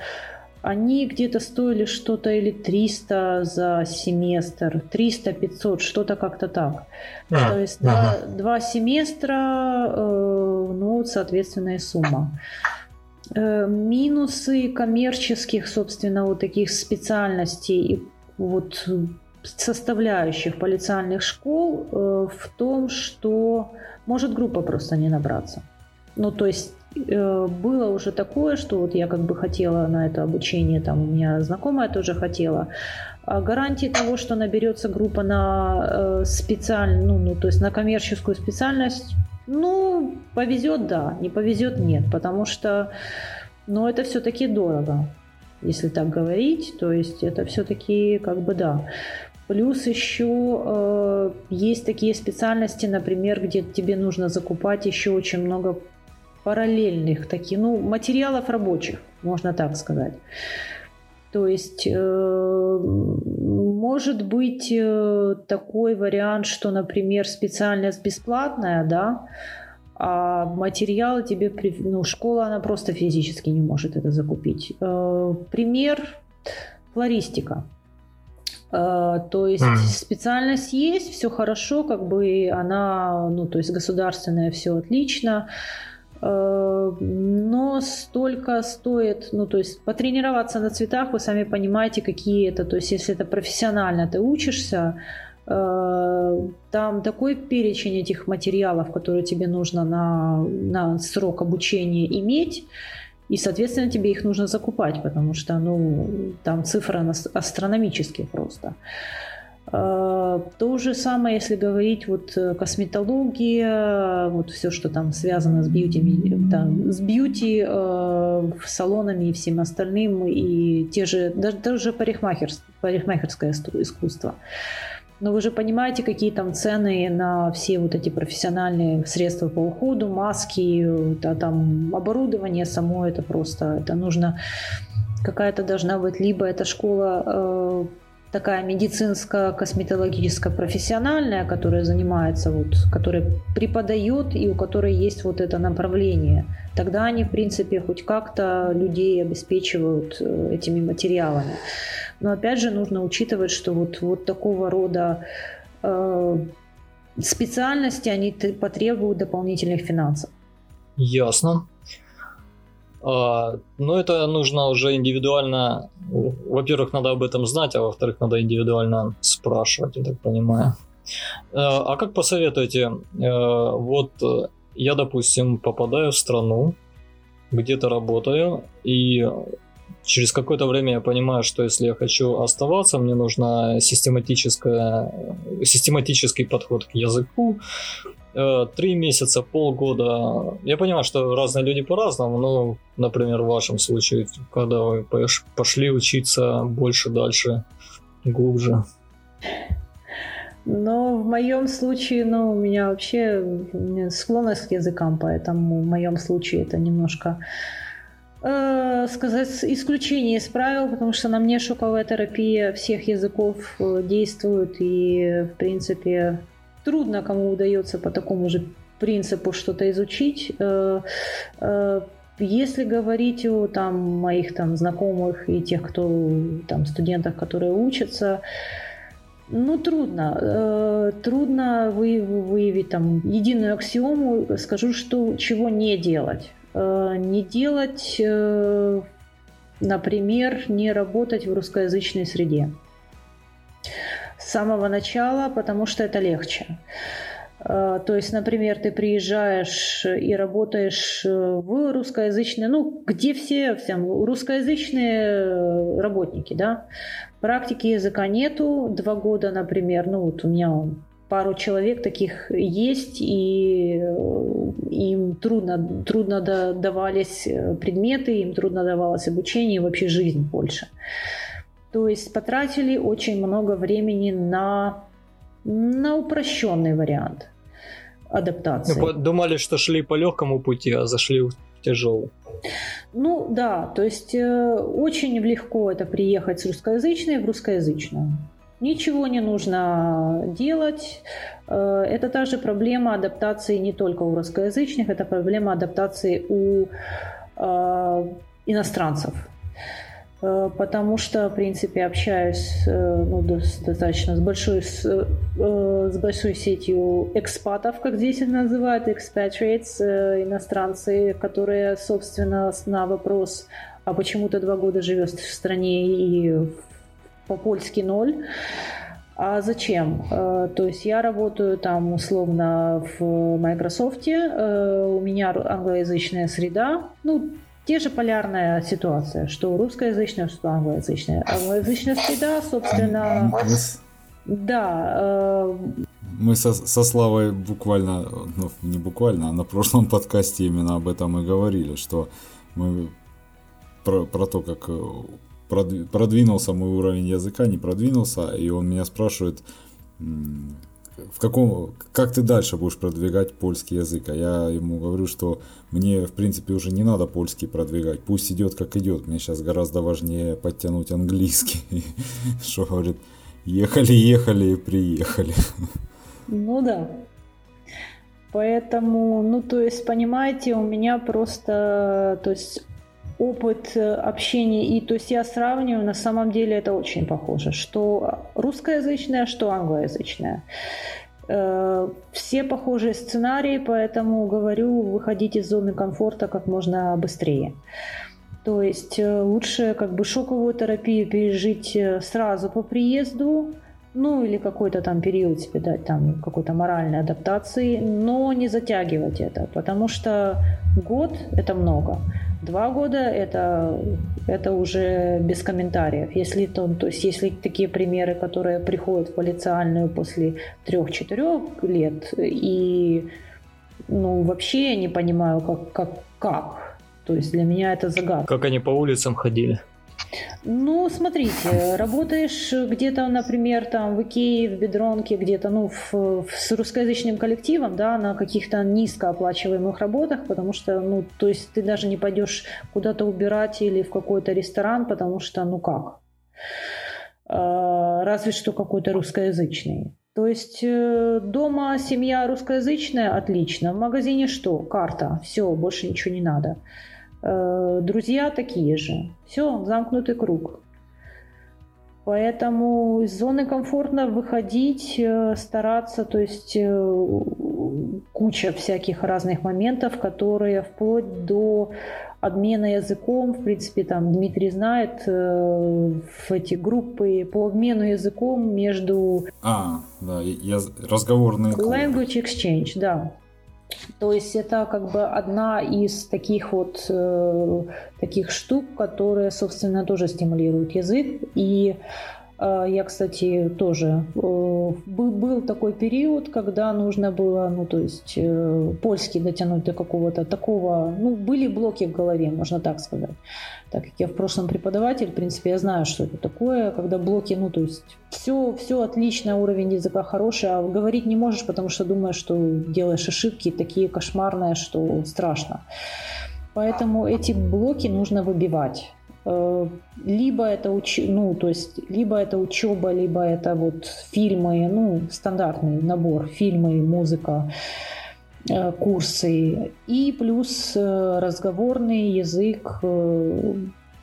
они где-то стоили что-то или 300 за семестр, 300-500, что-то как-то так. А, то есть ага. два, два семестра, э, ну, соответственная сумма. Э, минусы коммерческих, собственно, вот таких специальностей вот составляющих полициальных школ э, в том, что может группа просто не набраться. Ну, то есть э, было уже такое, что вот я как бы хотела на это обучение, там у меня знакомая тоже хотела. А гарантии того, что наберется группа на э, специальную, ну, ну, то есть на коммерческую специальность, ну, повезет, да, не повезет, нет, потому что, ну, это все-таки дорого, если так говорить, то есть это все-таки как бы да. Плюс еще э, есть такие специальности, например, где тебе нужно закупать еще очень много параллельных таких, ну, материалов рабочих, можно так сказать. То есть э, может быть э, такой вариант, что, например, специальность бесплатная, да, а материалы тебе, ну, школа, она просто физически не может это закупить. Э, пример флористика. Э, то есть mm. специальность есть, все хорошо, как бы она, ну, то есть государственная, все отлично, э, но столько стоит, ну, то есть потренироваться на цветах, вы сами понимаете, какие это, то есть если это профессионально ты учишься, э, там такой перечень этих материалов, которые тебе нужно на, на срок обучения иметь, и, соответственно, тебе их нужно закупать, потому что, ну, там цифры астрономические просто. А, то же самое, если говорить вот э, косметология, вот все, что там связано с бьюти, там, с бьюти, э, салонами и всем остальным, и те же, даже, даже парикмахерское искусство. Но вы же понимаете, какие там цены на все вот эти профессиональные средства по уходу, маски, да, там оборудование само, это просто, это нужно, какая-то должна быть, либо эта школа э, такая медицинско-косметологическая профессиональная, которая занимается, вот, которая преподает и у которой есть вот это направление, тогда они, в принципе, хоть как-то людей обеспечивают э, этими материалами. Но опять же нужно учитывать, что вот, вот такого рода э, специальности, они потребуют дополнительных финансов. Ясно. А, но это нужно уже индивидуально. Во-первых, надо об этом знать, а во-вторых, надо индивидуально спрашивать, я так понимаю. А, а как посоветуете? Э, вот я, допустим, попадаю в страну, где-то работаю, и через какое-то время я понимаю, что если я хочу оставаться, мне нужно систематическое, систематический подход к языку. Э, три месяца, полгода. Я понимаю, что разные люди по-разному, но, например, в вашем случае, когда вы пошли учиться больше, дальше, глубже. Но в моем случае, ну, у меня вообще склонность к языкам, поэтому в моем случае это немножко э, сказать, исключение из правил, потому что на мне шоковая терапия всех языков э, действует, и, в принципе, трудно кому удается по такому же принципу что-то изучить. Э, э, если говорить о там, моих там, знакомых и тех, кто там, студентах, которые учатся, ну, трудно. Э, трудно выявить там единую аксиому. Скажу, что чего не делать. Не делать, например, не работать в русскоязычной среде. С самого начала, потому что это легче. Э, то есть, например, ты приезжаешь и работаешь в русскоязычной, ну, где все, всем русскоязычные работники, да, практики языка нету, два года, например, ну, вот у меня пару человек таких есть, и э, им трудно, трудно давались э, предметы, им трудно давалось обучение и вообще жизнь больше. То есть потратили очень много времени на, на упрощенный вариант адаптации. Ну, думали, что шли по легкому пути, а зашли в тяжелый. Ну да, то есть э, очень легко это приехать с русскоязычной в русскоязычную. Ничего не нужно делать. Э, это та же проблема адаптации не только у русскоязычных, это проблема адаптации у э, иностранцев. Э, потому что, в принципе, общаюсь ну, достаточно с большой, с, с большой сетью экспатов, как здесь это называют, expatriates, иностранцы, которые, собственно, на вопрос, а почему ты два года живешь в стране и по-польски ноль. А зачем? Э, то есть я работаю там условно в Microsoft, э, у меня англоязычная среда, ну, те же полярная ситуация, что русскоязычная, что англоязычная. Англоязычная среда, собственно, да. Э, Мы со, со Славой буквально, ну не буквально, а на прошлом подкасте именно об этом и говорили, что мы про, про то, как продвинулся мой уровень языка, не продвинулся, и он меня спрашивает, в каком, как ты дальше будешь продвигать польский язык? А я ему говорю, что мне, в принципе, уже не надо польский продвигать. Пусть идет, как идет. Мне сейчас гораздо важнее подтянуть английский. Что говорит, ехали, ехали и приехали. Ну да. Поэтому, ну, то есть, понимаете, у меня просто, то есть, опыт э, общения. И то есть я сравниваю, на самом деле это очень похоже, что русскоязычное, что англоязычное. Э, все похожие сценарии, поэтому говорю, выходить из зоны комфорта как можно быстрее. То есть э, лучше как бы шоковую терапию пережить сразу по приезду, ну или какой-то там период себе дать там какой-то моральной адаптации, но не затягивать это, потому что год это много. Два года это, это уже без комментариев. Если, то, то есть, если такие примеры, которые приходят в полициальную после трех-четырех лет, и ну, вообще я не понимаю, как, как, как. То есть для меня это загадка. Как они по улицам ходили? Ну, смотрите, работаешь где-то, например, там в Икее, в Бедронке, где-то, ну, в, в, с русскоязычным коллективом, да, на каких-то низкооплачиваемых работах, потому что, ну, то есть ты даже не пойдешь куда-то убирать или в какой-то ресторан, потому что, ну как? А, разве что какой-то русскоязычный. То есть э, дома семья русскоязычная, отлично. В магазине что? Карта. Все, больше ничего не надо. Э, друзья такие же. Все, замкнутый круг. Поэтому из зоны комфортно выходить, э, стараться, то есть э, куча всяких разных моментов, которые вплоть до обмена языком, в принципе, там Дмитрий знает, в эти группы по обмену языком между... А, да, я, разговорные Language exchange, да. То есть это как бы одна из таких вот э, таких штук, которые, собственно, тоже стимулируют язык. И я, кстати, тоже э, был такой период, когда нужно было, ну, то есть э, польский дотянуть до какого-то такого, ну, были блоки в голове, можно так сказать. Так как я в прошлом преподаватель, в принципе, я знаю, что это такое, когда блоки, ну, то есть все, все отлично, уровень языка хороший, а говорить не можешь, потому что думаешь, что делаешь ошибки такие кошмарные, что страшно. Поэтому эти блоки нужно выбивать. Э, либо это уч... ну, то есть, либо это учеба, либо это вот фильмы, ну, стандартный набор, фильмы, музыка, э, курсы. И плюс э, разговорный язык,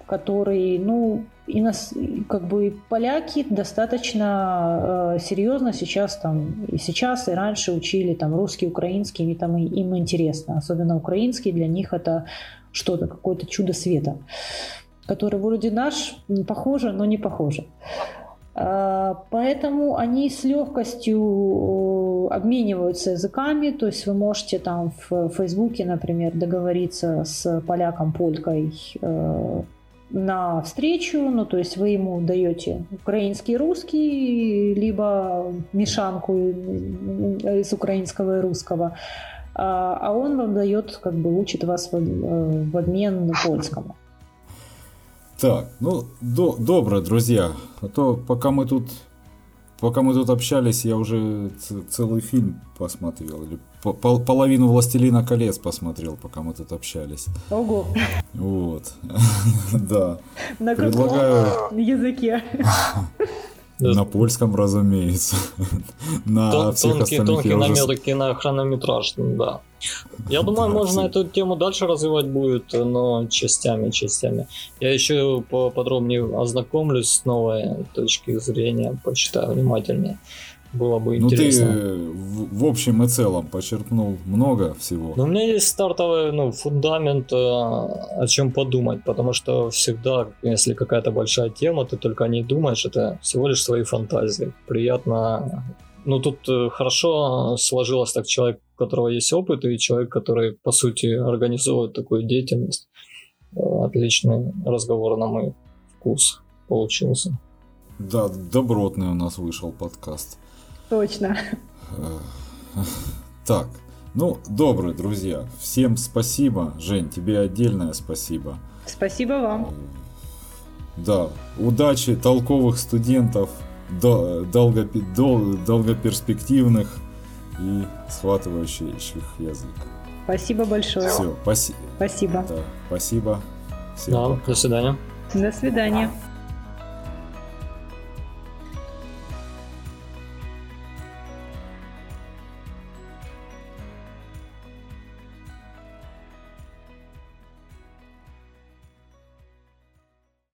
который, ну, и нас, как бы поляки достаточно э, серьезно сейчас там и сейчас и раньше учили там русский, украинский, и там им интересно, особенно украинский для них это что-то какое-то чудо света который вроде наш, похоже, но не похоже. А, поэтому они с легкостью э, обмениваются языками, то есть вы можете там в Фейсбуке, например, договориться с поляком, полькой э, на встречу, ну то есть вы ему даете украинский русский, либо мешанку из украинского и русского, а, а он вам дает, как бы учит вас в, э, обмен польскому. Так, ну, до, добро, друзья. А то пока мы тут пока мы тут общались, я уже целый фильм посмотрел. Или пол половину Властелина колец посмотрел, пока мы тут общались. Ого. Вот. Да. На каком языке? На польском, разумеется. На Тон, всех тонкий, тонкий уже... намер кинохронометраж, да. Я думаю, можно эту тему дальше развивать будет, но частями, частями. Я еще поподробнее ознакомлюсь с новой точки зрения, почитаю внимательнее было бы ну, интересно. Ну ты в, в общем и целом почерпнул много всего. Но у меня есть стартовый ну, фундамент, э, о чем подумать, потому что всегда, если какая-то большая тема, ты только о ней думаешь, это всего лишь свои фантазии. Приятно. Ну тут э, хорошо сложилось так человек, у которого есть опыт, и человек, который, по сути, организовывает такую деятельность. Э, отличный разговор на мой вкус получился. Да, добротный у нас вышел подкаст. Точно. Так, ну, добрые друзья, всем спасибо. Жень, тебе отдельное спасибо. Спасибо вам. Да, удачи толковых студентов, долго, долгоперспективных и схватывающих язык. Спасибо большое. Все, спаси... спасибо. Да, спасибо. Всем да, пока. до свидания. До свидания.